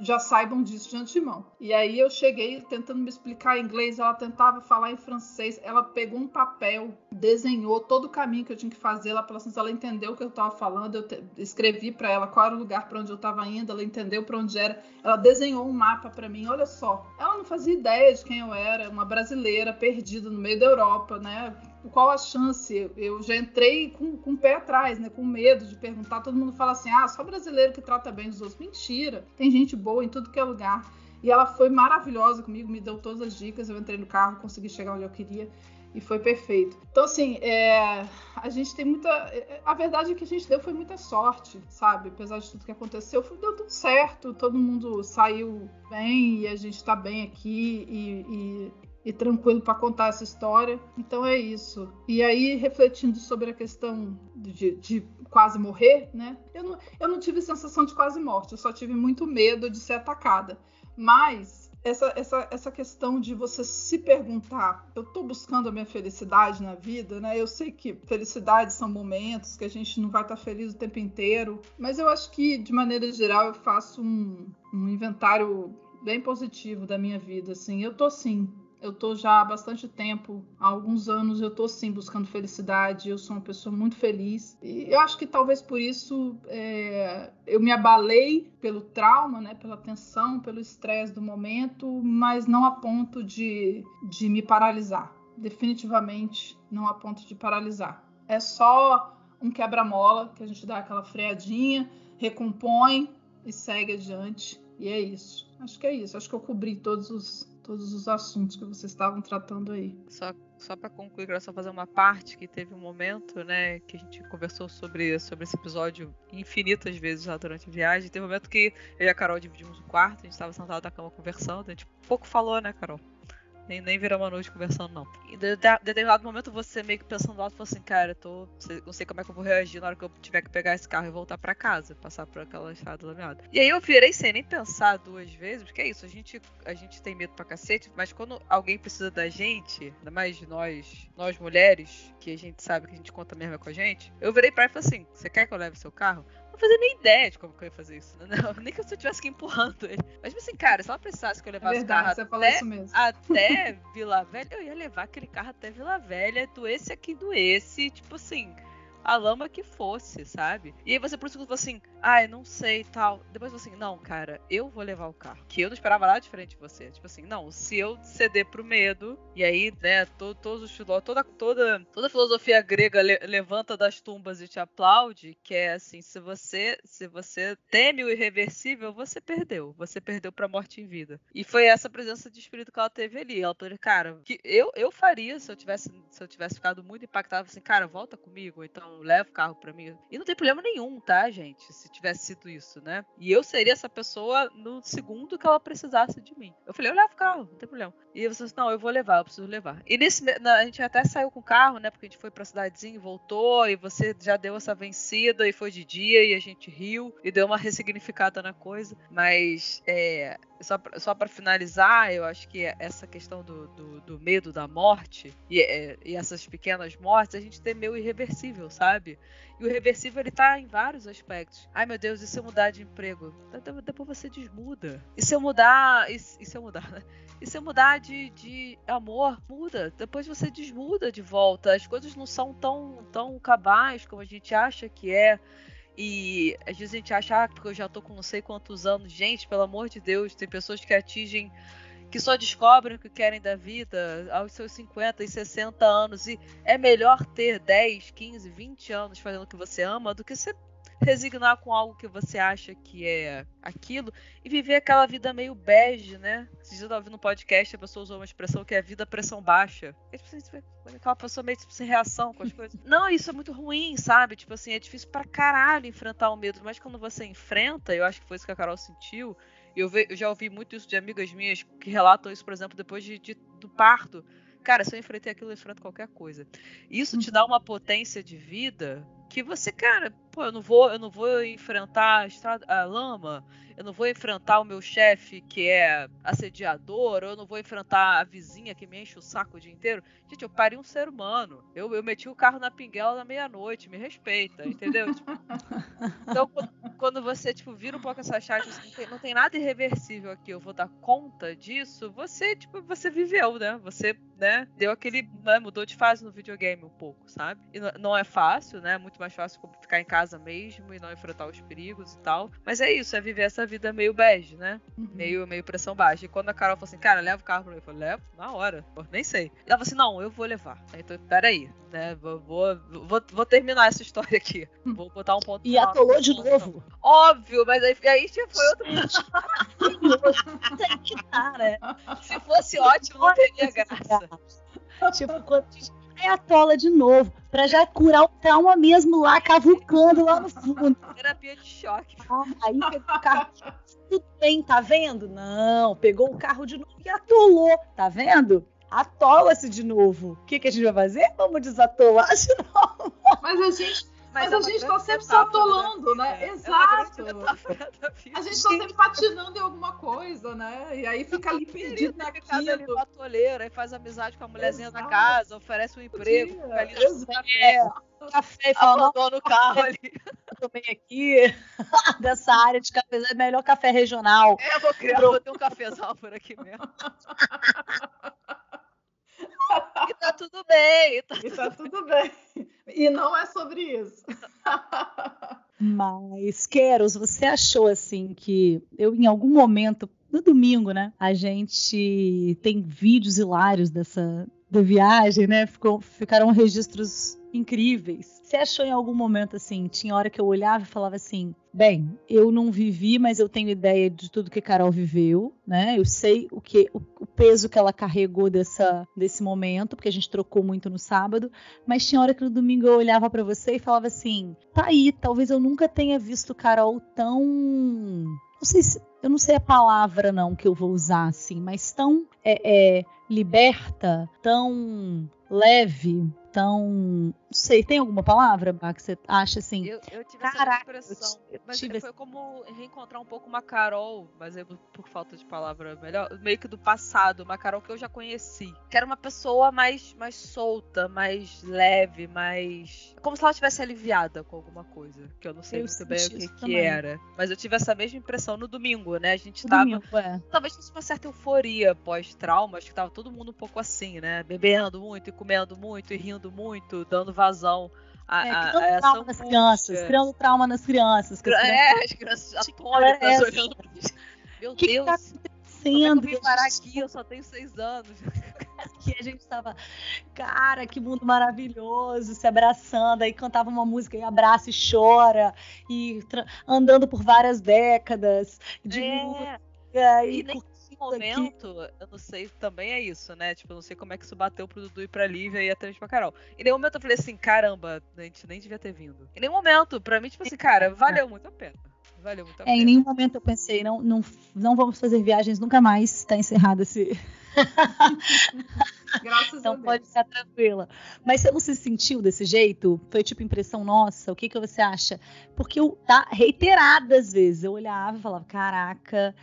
já saibam disso de antemão. E aí eu cheguei tentando me explicar em inglês, ela tentava falar em francês, ela pegou um papel, desenhou todo o caminho que eu tinha que fazer, ela falou assim, ela entendeu o que eu estava falando, eu escrevi para ela qual era o lugar para onde eu estava indo, ela entendeu para onde era, ela desenhou um mapa para mim, olha só, ela não fazia ideia de quem eu era, uma brasileira perdida no meio da Europa, né? Qual a chance? Eu já entrei com, com o pé atrás, né? Com medo de perguntar. Todo mundo fala assim: ah, só brasileiro que trata bem os outros. Mentira, tem gente boa em tudo que é lugar. E ela foi maravilhosa comigo, me deu todas as dicas. Eu entrei no carro, consegui chegar onde eu queria e foi perfeito. Então, assim, é, a gente tem muita. A verdade é que a gente deu foi muita sorte, sabe? Apesar de tudo que aconteceu, deu tudo certo, todo mundo saiu bem e a gente tá bem aqui e, e tranquilo para contar essa história. Então é isso. E aí, refletindo sobre a questão de, de, quase morrer, né? Eu não, eu não tive sensação de quase morte, eu só tive muito medo de ser atacada. Mas essa, essa, essa questão de você se perguntar, eu estou buscando a minha felicidade na vida, né? Eu sei que felicidade são momentos que a gente não vai estar tá feliz o tempo inteiro, mas eu acho que, de maneira geral, eu faço um, um inventário bem positivo da minha vida, assim. Eu tô sim eu tô já há bastante tempo, há alguns anos, eu tô sim buscando felicidade. Eu sou uma pessoa muito feliz. E eu acho que talvez por isso é, eu me abalei pelo trauma, né, pela tensão, pelo estresse do momento, mas não a ponto de, de me paralisar. Definitivamente não a ponto de paralisar. É só um quebra-mola que a gente dá aquela freadinha, recompõe e segue adiante. E é isso. Acho que é isso. Acho que eu cobri todos os todos os assuntos que vocês estavam tratando aí. Só, só para concluir, quero só fazer uma parte que teve um momento, né, que a gente conversou sobre, sobre esse episódio infinitas vezes lá durante a viagem. Teve um momento que eu e a Carol dividimos o quarto, a gente estava sentado na cama conversando, a gente pouco falou, né, Carol? Nem, nem virar uma noite conversando, não. E de, determinado momento você meio que pensando alto, falou assim, cara, tô. Não sei como é que eu vou reagir na hora que eu tiver que pegar esse carro e voltar para casa, passar por aquela estrada lameada. E aí eu virei sem nem pensar duas vezes, porque é isso, a gente, a gente tem medo pra cacete, mas quando alguém precisa da gente, ainda mais de nós, nós mulheres, que a gente sabe que a gente conta mesmo com a gente, eu virei pra ela e falei assim: você quer que eu leve seu carro? Não fazia nem ideia de como que eu ia fazer isso. Não, nem que eu tivesse que empurrando ele. Mas, tipo assim, cara, se ela precisasse que eu levasse é verdade, o carro até, até Vila Velha, eu ia levar aquele carro até Vila Velha, doesse aqui, doesse. Tipo assim, a lama que fosse, sabe? E aí você por isso falou assim, ai, não sei tal. Depois você assim, não, cara, eu vou levar o carro. Que eu não esperava nada diferente de você. Tipo assim, não, se eu ceder pro medo, e aí, né, to, todos os filósofos, toda, toda, toda a filosofia grega le, levanta das tumbas e te aplaude, que é assim, se você, se você teme o irreversível, você perdeu. Você perdeu pra morte em vida. E foi essa presença de espírito que ela teve ali. Ela falou, cara, que eu, eu faria se eu tivesse, se eu tivesse ficado muito impactado, assim, cara, volta comigo, então leva o carro para mim. E não tem problema nenhum, tá, gente? Se tivesse sido isso, né? E eu seria essa pessoa no segundo que ela precisasse de mim. Eu falei, eu levo o carro, não tem problema. E você disse, não, eu vou levar, eu preciso levar. E nesse, a gente até saiu com o carro, né? Porque a gente foi pra cidadezinha e voltou, e você já deu essa vencida, e foi de dia, e a gente riu, e deu uma ressignificada na coisa. Mas, é, só pra, só para finalizar, eu acho que essa questão do, do, do medo da morte e, é, e, essas pequenas mortes, a gente tem meio irreversível, sabe? E o irreversível ele tá em vários aspectos. Ai meu Deus, e se eu mudar de emprego? Depois você desmuda. E se eu mudar. E se eu mudar, né? E se eu mudar de, de amor, muda. Depois você desmuda de volta. As coisas não são tão, tão cabais como a gente acha que é. E às vezes a gente acha, ah, porque eu já tô com não sei quantos anos. Gente, pelo amor de Deus, tem pessoas que atingem, que só descobrem o que querem da vida aos seus 50 e 60 anos. E é melhor ter 10, 15, 20 anos fazendo o que você ama do que ser resignar com algo que você acha que é aquilo e viver aquela vida meio bege, né? Dias eu tava ouvindo um podcast, a pessoa usou uma expressão que é vida pressão baixa. E, tipo, assim, aquela pessoa meio tipo, sem reação com as coisas. Não, isso é muito ruim, sabe? Tipo assim, é difícil pra caralho enfrentar o medo, mas quando você enfrenta, eu acho que foi isso que a Carol sentiu. Eu, eu já ouvi muito isso de amigas minhas que relatam isso, por exemplo, depois de, de do parto. Cara, se eu enfrentei aquilo, eu enfrento qualquer coisa. Isso te dá uma potência de vida que você, cara, pô, eu não vou, eu não vou enfrentar a, estrada, a lama, eu não vou enfrentar o meu chefe que é assediador, ou eu não vou enfrentar a vizinha que me enche o saco o dia inteiro. Gente, eu parei um ser humano. Eu, eu meti o carro na pinguela na meia-noite, me respeita, entendeu? tipo, então, quando, você, tipo, vira um pouco essa chave, assim, não, tem, não tem nada irreversível aqui, eu vou dar conta disso, você, tipo, você viveu, né? Você, né, deu aquele, né, mudou de fase no videogame um pouco, sabe? E não é fácil, né? É muito mais fácil ficar em casa mesmo e não enfrentar os perigos e tal. Mas é isso, é viver essa vida meio bege, né? Uhum. Meio, meio pressão baixa. E quando a Carol falou assim, cara, leva o carro pra mim, eu falei, levo, na hora. Pô, nem sei. E ela falou assim, não, eu vou levar. Então, peraí, né? Vou, vou, vou, vou terminar essa história aqui. Vou botar um ponto. E atolou de novo. Óbvio, mas aí, aí já foi outro. Né? Se fosse ótimo, não teria graça. Tipo, quando aí atola de novo, para já curar o trauma mesmo lá, cavucando lá no fundo. Terapia de choque. Ah, aí pegou o carro. Tudo bem, tá vendo? Não, pegou o carro de novo e atolou, tá vendo? Atola-se de novo. O que, que a gente vai fazer? Vamos desatolar de novo. Mas a gente mas, Mas a gente está sempre se atolando, né? É Exato. A gente está sempre patinando em alguma coisa, né? E aí fica ali perdido naquilo. ali no atoleiro, aí faz amizade com a mulherzinha Exato. da casa, oferece um emprego, fica ali no café. Café e fala, no carro ali. Eu tomei aqui dessa área de café, é melhor café regional. É, eu vou criar, vou ter um cafezal por aqui mesmo. e tá tudo bem. Tá e tá tudo bem. E não é sobre isso. Mas, Keros, você achou assim que eu, em algum momento, no domingo, né? A gente tem vídeos hilários dessa da viagem, né? Ficou, ficaram registros incríveis. Você achou em algum momento assim? Tinha hora que eu olhava e falava assim: bem, eu não vivi, mas eu tenho ideia de tudo que Carol viveu, né? Eu sei o que o, o peso que ela carregou dessa, desse momento, porque a gente trocou muito no sábado. Mas tinha hora que no domingo eu olhava para você e falava assim: tá aí, talvez eu nunca tenha visto Carol tão não sei se, eu não sei a palavra não que eu vou usar assim, mas tão é, é, liberta, tão leve, tão. Não sei, tem alguma palavra, que você acha assim? Eu, eu tive Caraca, essa impressão. Mas tive... foi como reencontrar um pouco uma Carol, mas eu, por falta de palavra melhor, meio que do passado, uma Carol que eu já conheci. Que era uma pessoa mais, mais solta, mais leve, mais. Como se ela tivesse aliviada com alguma coisa. Que eu não sei eu muito bem o que, que, era. Mas eu tive essa mesma impressão no domingo, né? A gente tava. Domingo, é. Talvez fosse uma certa euforia pós-trauma, acho que tava todo mundo um pouco assim, né? Bebendo muito e comendo muito e rindo muito, dando vazão a, é, criando a, a trauma nas crianças, criando trauma nas crianças. é, as crianças atônitas é olhando pra Meu que Deus. Que tá acontecendo? Como é que eu vim parar aqui? Eu só tenho seis anos. que a gente tava, cara, que mundo maravilhoso, se abraçando, aí cantava uma música e abraça e chora, e andando por várias décadas. De é. música, e, e nesse momento, aqui. eu não sei, também é isso, né? Tipo, eu não sei como é que isso bateu pro Dudu e pra Lívia e até pra Carol. Em nenhum momento eu falei assim, caramba, a gente nem devia ter vindo. Em nenhum momento, pra mim, tipo assim, cara, valeu muito a pena. Valeu muito a pena. É, em nenhum momento eu pensei, não, não, não vamos fazer viagens nunca mais, está encerrado esse. Graças então a Deus. pode ficar tranquila. Mas você não se sentiu desse jeito? Foi tipo impressão nossa? O que, que você acha? Porque eu, tá, reiteradas vezes, eu olhava e falava, caraca,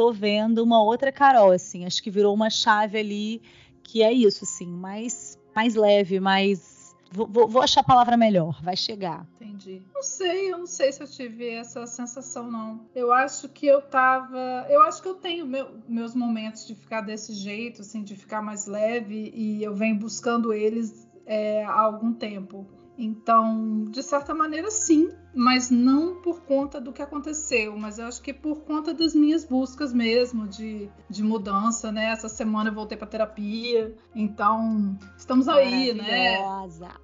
tô vendo uma outra Carol, assim, acho que virou uma chave ali que é isso, assim, mais, mais leve, mais Vou, vou, achar a palavra melhor, vai chegar. Entendi. Não sei, eu não sei se eu tive essa sensação, não. Eu acho que eu tava. Eu acho que eu tenho meu, meus momentos de ficar desse jeito, assim, de ficar mais leve, e eu venho buscando eles é, há algum tempo. Então, de certa maneira, sim, mas não por conta do que aconteceu, mas eu acho que por conta das minhas buscas mesmo de, de mudança, né? Essa semana eu voltei para terapia, então estamos aí, né?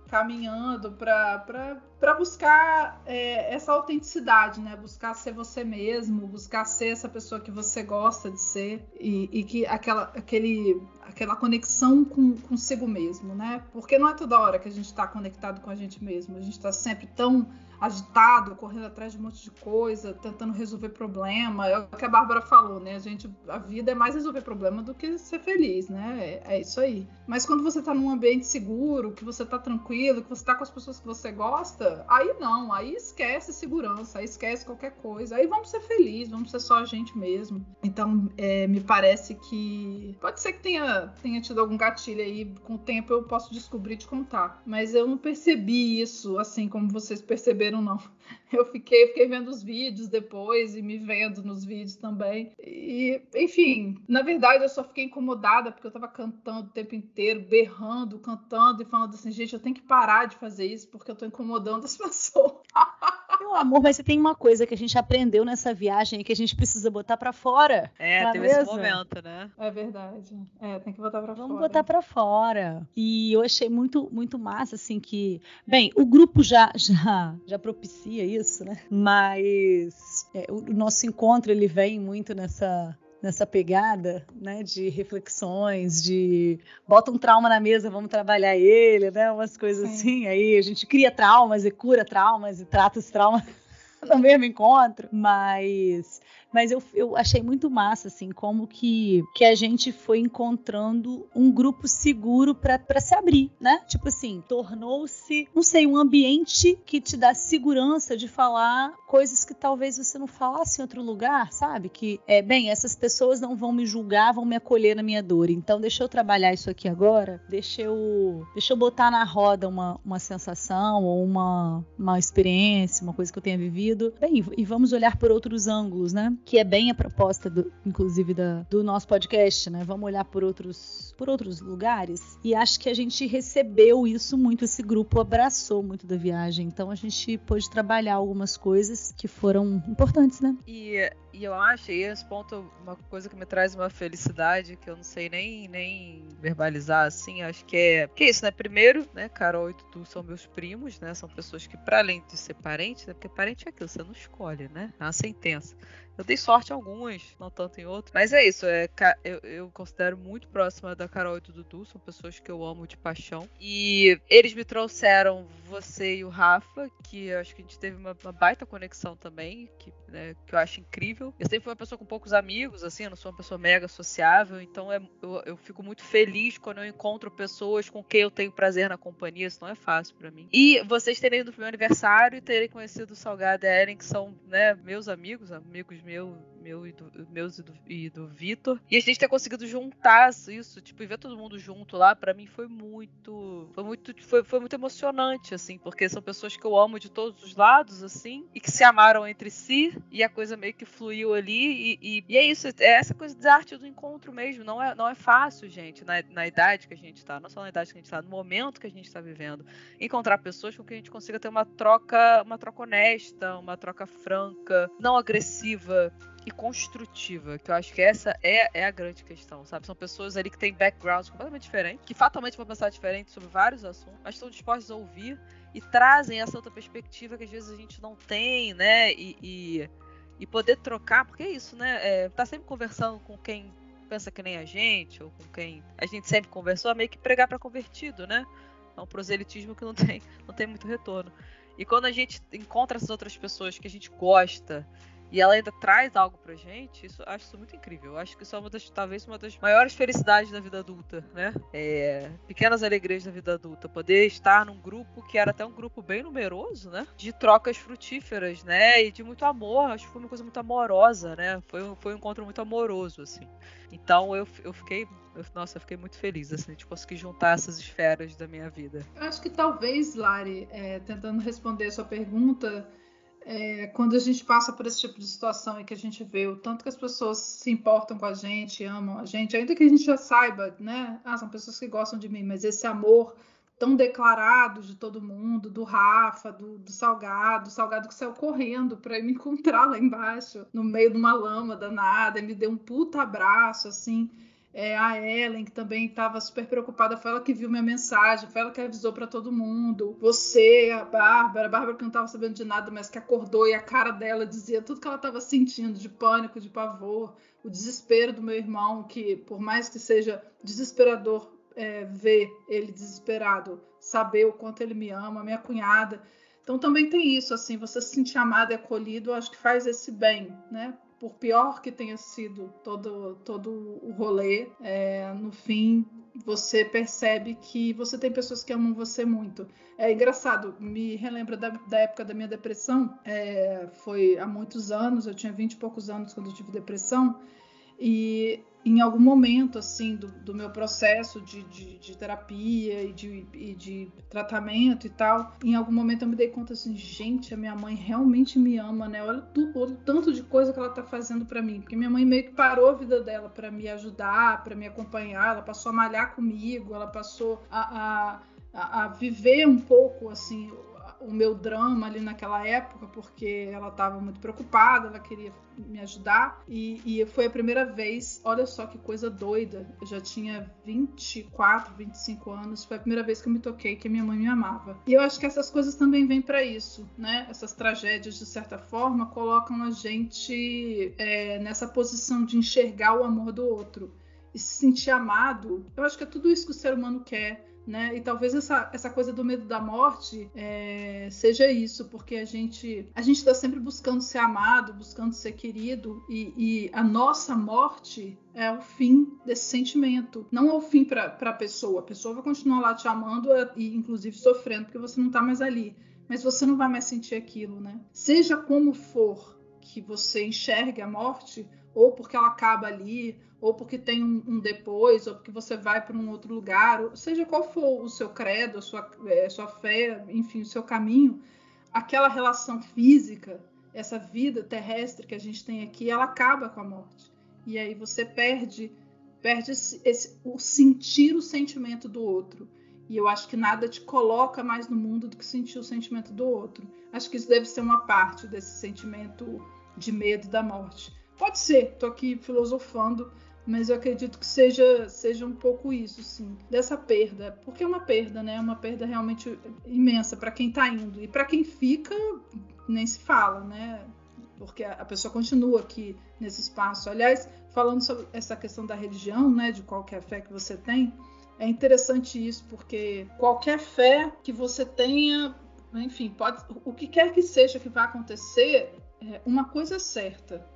Caminhando para buscar é, essa autenticidade, né? Buscar ser você mesmo, buscar ser essa pessoa que você gosta de ser e, e que aquela, aquele, aquela conexão com consigo mesmo, né? Porque não é toda hora que a gente está conectado com a gente mesmo, a gente está sempre tão agitado, correndo atrás de um monte de coisa, tentando resolver problema. É o que a Bárbara falou, né? A gente, a vida é mais resolver problema do que ser feliz, né? É, é isso aí. Mas quando você tá num ambiente seguro, que você tá tranquilo, que você tá com as pessoas que você gosta, aí não, aí esquece segurança, aí esquece qualquer coisa. Aí vamos ser felizes, vamos ser só a gente mesmo. Então, é, me parece que pode ser que tenha, tenha tido algum gatilho aí, com o tempo eu posso descobrir e te contar. Mas eu não percebi isso assim como vocês perceberam perceberam, não. Eu fiquei, fiquei vendo os vídeos depois e me vendo nos vídeos também. E, enfim, na verdade eu só fiquei incomodada porque eu tava cantando o tempo inteiro, berrando, cantando e falando assim, gente, eu tenho que parar de fazer isso porque eu tô incomodando as pessoas. Meu amor, mas você tem uma coisa que a gente aprendeu nessa viagem e que a gente precisa botar para fora. É, teve esse momento, né? É verdade. É, tem que botar pra Vamos fora. Vamos botar para fora. E eu achei muito, muito massa, assim, que. Bem, o grupo já, já, já propicia isso, né? Mas é, o, o nosso encontro ele vem muito nessa nessa pegada, né, de reflexões, de bota um trauma na mesa, vamos trabalhar ele, né, umas coisas Sim. assim. Aí a gente cria traumas e cura traumas e trata os traumas no mesmo encontro, mas mas eu, eu achei muito massa, assim, como que, que a gente foi encontrando um grupo seguro para se abrir, né? Tipo assim, tornou-se, não sei, um ambiente que te dá segurança de falar coisas que talvez você não falasse em outro lugar, sabe? Que, é, bem, essas pessoas não vão me julgar, vão me acolher na minha dor. Então, deixa eu trabalhar isso aqui agora, deixa eu, deixa eu botar na roda uma, uma sensação ou uma, uma experiência, uma coisa que eu tenha vivido. Bem, e vamos olhar por outros ângulos, né? Que é bem a proposta, do, inclusive, da, do nosso podcast, né? Vamos olhar por outros, por outros lugares. E acho que a gente recebeu isso muito, esse grupo abraçou muito da viagem. Então a gente pôde trabalhar algumas coisas que foram importantes, né? E, e eu acho, e esse ponto, uma coisa que me traz uma felicidade que eu não sei nem, nem verbalizar assim, acho que é. Que é isso, né? Primeiro, né, Carol e Tutu são meus primos, né? São pessoas que, para além de ser parente, né? Porque parente é aquilo, você não escolhe, né? É uma sentença. Eu dei sorte em alguns, não tanto em outros. Mas é isso, é, eu, eu considero muito próxima da Carol e do Dudu, são pessoas que eu amo de paixão. E eles me trouxeram você e o Rafa, que eu acho que a gente teve uma, uma baita conexão também, que né, que eu acho incrível. Eu sempre fui uma pessoa com poucos amigos, assim, eu não sou uma pessoa mega sociável, então é, eu, eu fico muito feliz quando eu encontro pessoas com quem eu tenho prazer na companhia, isso não é fácil para mim. E vocês terem ido pro meu aniversário e terem conhecido o Salgado e a Ellen, que são, né, meus amigos, amigos meus, meu e do, meus e do, e do Vitor. E a gente ter conseguido juntar isso, tipo, e ver todo mundo junto lá, para mim foi muito. Foi muito, foi, foi muito emocionante, assim, porque são pessoas que eu amo de todos os lados, assim, e que se amaram entre si, e a coisa meio que fluiu ali. E, e, e é isso, é essa coisa da arte do encontro mesmo. Não é, não é fácil, gente, na, na idade que a gente tá, não só na idade que a gente tá, no momento que a gente tá vivendo. Encontrar pessoas com que a gente consiga ter uma troca, uma troca honesta, uma troca franca, não agressiva e construtiva, que eu acho que essa é, é a grande questão, sabe? São pessoas ali que têm backgrounds completamente diferentes, que fatalmente vão pensar diferente sobre vários assuntos, mas estão dispostos a ouvir e trazem essa outra perspectiva que às vezes a gente não tem, né? E, e, e poder trocar, porque é isso, né? É, tá sempre conversando com quem pensa que nem a gente, ou com quem a gente sempre conversou, é meio que pregar para convertido, né? É um proselitismo que não tem, não tem muito retorno. E quando a gente encontra essas outras pessoas que a gente gosta, e ela ainda traz algo pra gente, isso acho isso muito incrível. Eu acho que isso é uma das, talvez uma das maiores felicidades da vida adulta, né? É, pequenas alegrias da vida adulta. Poder estar num grupo que era até um grupo bem numeroso, né? De trocas frutíferas, né? E de muito amor. Acho que foi uma coisa muito amorosa, né? Foi, foi um encontro muito amoroso, assim. Então eu, eu fiquei. Nossa, eu fiquei muito feliz, assim, de conseguir juntar essas esferas da minha vida. Eu acho que talvez, Lari, é, tentando responder a sua pergunta é, quando a gente passa por esse tipo de situação e que a gente vê o tanto que as pessoas se importam com a gente, amam a gente, ainda que a gente já saiba, né? Ah, são pessoas que gostam de mim, mas esse amor tão declarado de todo mundo, do Rafa, do, do Salgado, o Salgado que saiu correndo para me encontrar lá embaixo, no meio de uma lama danada, e me deu um puta abraço, assim é, a Ellen, que também estava super preocupada, foi ela que viu minha mensagem, foi ela que avisou para todo mundo. Você, a Bárbara, a Bárbara que não estava sabendo de nada, mas que acordou e a cara dela dizia tudo que ela estava sentindo, de pânico, de pavor, o desespero do meu irmão, que por mais que seja desesperador é, ver ele desesperado, saber o quanto ele me ama, minha cunhada. Então também tem isso, assim, você se sentir amado e acolhido, acho que faz esse bem, né? Por pior que tenha sido todo, todo o rolê, é, no fim você percebe que você tem pessoas que amam você muito. É engraçado, me relembra da, da época da minha depressão, é, foi há muitos anos, eu tinha 20 e poucos anos quando eu tive depressão, e em algum momento assim do, do meu processo de, de, de terapia e de, e de, tratamento e tal, em algum momento eu me dei conta assim, gente, a minha mãe realmente me ama, né? Olha, o tanto de coisa que ela tá fazendo para mim, porque minha mãe meio que parou a vida dela para me ajudar, para me acompanhar, ela passou a malhar comigo, ela passou a, a, a viver um pouco assim o meu drama ali naquela época, porque ela estava muito preocupada, ela queria me ajudar. E, e, foi a primeira vez, olha só que coisa doida. Eu já tinha 24, 25 anos, foi a primeira vez que eu me toquei que minha mãe me amava. E eu acho que essas coisas também vêm para isso, né? Essas tragédias, de certa forma, colocam a gente é, nessa posição de enxergar o amor do outro e se sentir amado. Eu acho que é tudo isso que o ser humano quer né? E talvez essa, essa coisa do medo da morte é, seja isso, porque a gente a gente está sempre buscando ser amado, buscando ser querido, e, e, a nossa morte é o fim desse sentimento, não é o fim para a pessoa. A pessoa vai continuar lá te amando e inclusive sofrendo porque você não está mais ali, mas você não vai mais sentir aquilo, né? Seja como for que você enxergue a morte, ou porque ela acaba ali, ou porque tem um, um depois, ou porque você vai para um outro lugar, ou seja qual for o seu credo, a sua, é, sua fé, enfim, o seu caminho, aquela relação física, essa vida terrestre que a gente tem aqui, ela acaba com a morte. E aí você perde perde esse, esse, o sentir o sentimento do outro. E eu acho que nada te coloca mais no mundo do que sentir o sentimento do outro. Acho que isso deve ser uma parte desse sentimento de medo da morte. Pode ser, estou aqui filosofando, mas eu acredito que seja, seja um pouco isso, sim, dessa perda, porque é uma perda, né? É uma perda realmente imensa para quem está indo e para quem fica nem se fala, né? Porque a pessoa continua aqui nesse espaço. Aliás, falando sobre essa questão da religião, né, de qualquer fé que você tem, é interessante isso, porque qualquer fé que você tenha, enfim, pode, o que quer que seja que vá acontecer, é, uma coisa certa: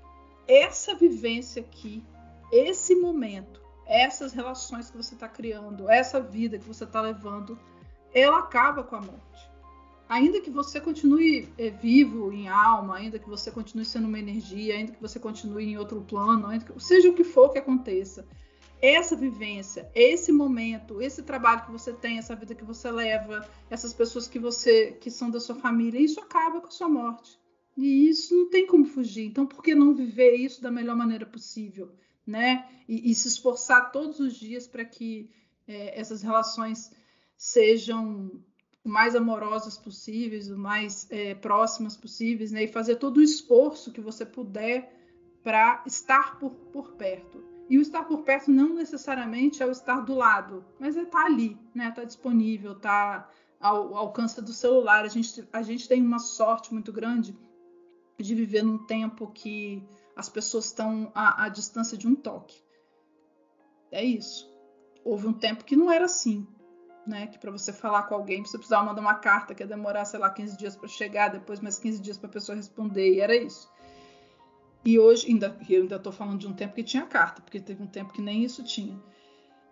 essa vivência aqui, esse momento, essas relações que você está criando, essa vida que você está levando, ela acaba com a morte. Ainda que você continue é, vivo em alma, ainda que você continue sendo uma energia, ainda que você continue em outro plano, que, seja o que for que aconteça, essa vivência, esse momento, esse trabalho que você tem, essa vida que você leva, essas pessoas que você que são da sua família, isso acaba com a sua morte. E isso não tem como fugir. Então, por que não viver isso da melhor maneira possível, né? E, e se esforçar todos os dias para que é, essas relações sejam o mais amorosas possíveis, o mais é, próximas possíveis, né? E fazer todo o esforço que você puder para estar por, por perto. E o estar por perto não necessariamente é o estar do lado, mas é estar ali, né? Estar disponível, estar ao, ao alcance do celular. A gente, a gente tem uma sorte muito grande de viver num tempo que as pessoas estão à, à distância de um toque. É isso. Houve um tempo que não era assim, né? Que para você falar com alguém, você precisava mandar uma carta que ia demorar, sei lá, 15 dias para chegar, depois mais 15 dias para a pessoa responder, e era isso. E hoje, ainda, eu ainda estou falando de um tempo que tinha carta, porque teve um tempo que nem isso tinha.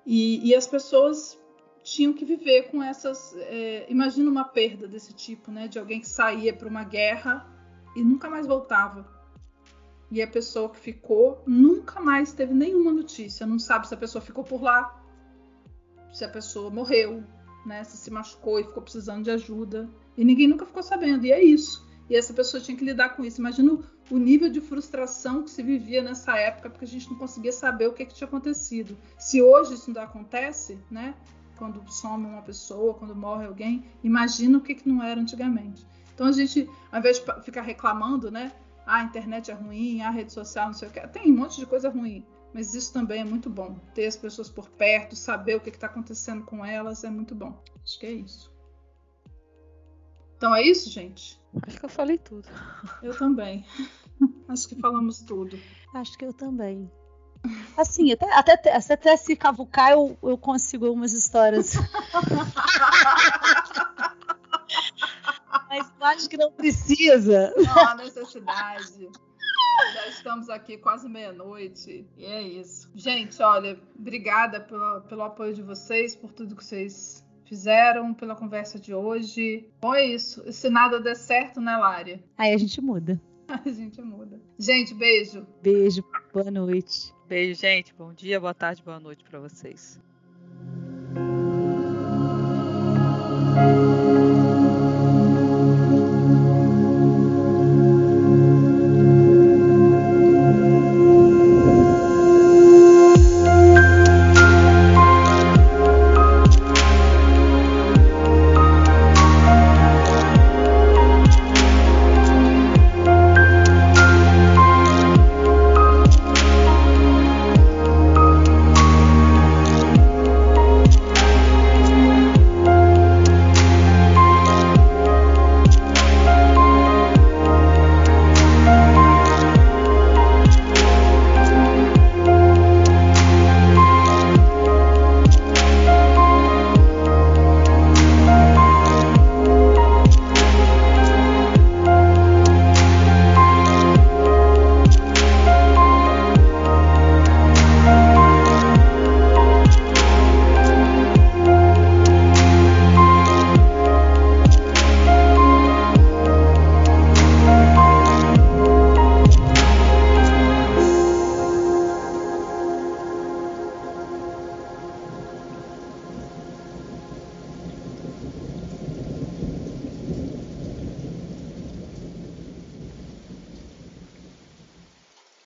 E, e as pessoas tinham que viver com essas. É, imagina uma perda desse tipo, né? De alguém que saía para uma guerra e nunca mais voltava. E a pessoa que ficou nunca mais teve nenhuma notícia. Não sabe se a pessoa ficou por lá, se a pessoa morreu, né? Se se machucou e ficou precisando de ajuda. E ninguém nunca ficou sabendo. E é isso. E essa pessoa tinha que lidar com isso. Imagina o nível de frustração que se vivia nessa época, porque a gente não conseguia saber o que, que tinha acontecido. Se hoje isso ainda acontece, né? Quando some uma pessoa, quando morre alguém, imagina o que, que não era antigamente. Então a gente, ao invés de ficar reclamando, né? Ah, a internet é ruim, a rede social, não sei o que. Tem um monte de coisa ruim, mas isso também é muito bom. Ter as pessoas por perto, saber o que está acontecendo com elas é muito bom. Acho que é isso. Então é isso, gente? Acho que eu falei tudo. Eu também. Acho que falamos tudo. Acho que eu também. Assim, até, até, até se cavucar, eu, eu consigo algumas histórias. Mas eu acho que não precisa. Não há necessidade. Já estamos aqui quase meia-noite. E é isso. Gente, olha, obrigada pelo, pelo apoio de vocês, por tudo que vocês fizeram, pela conversa de hoje. Bom, é isso. Se nada der certo, né, Lária? Aí a gente muda. a gente muda. Gente, beijo. Beijo. Boa noite. Beijo, gente. Bom dia, boa tarde, boa noite para vocês.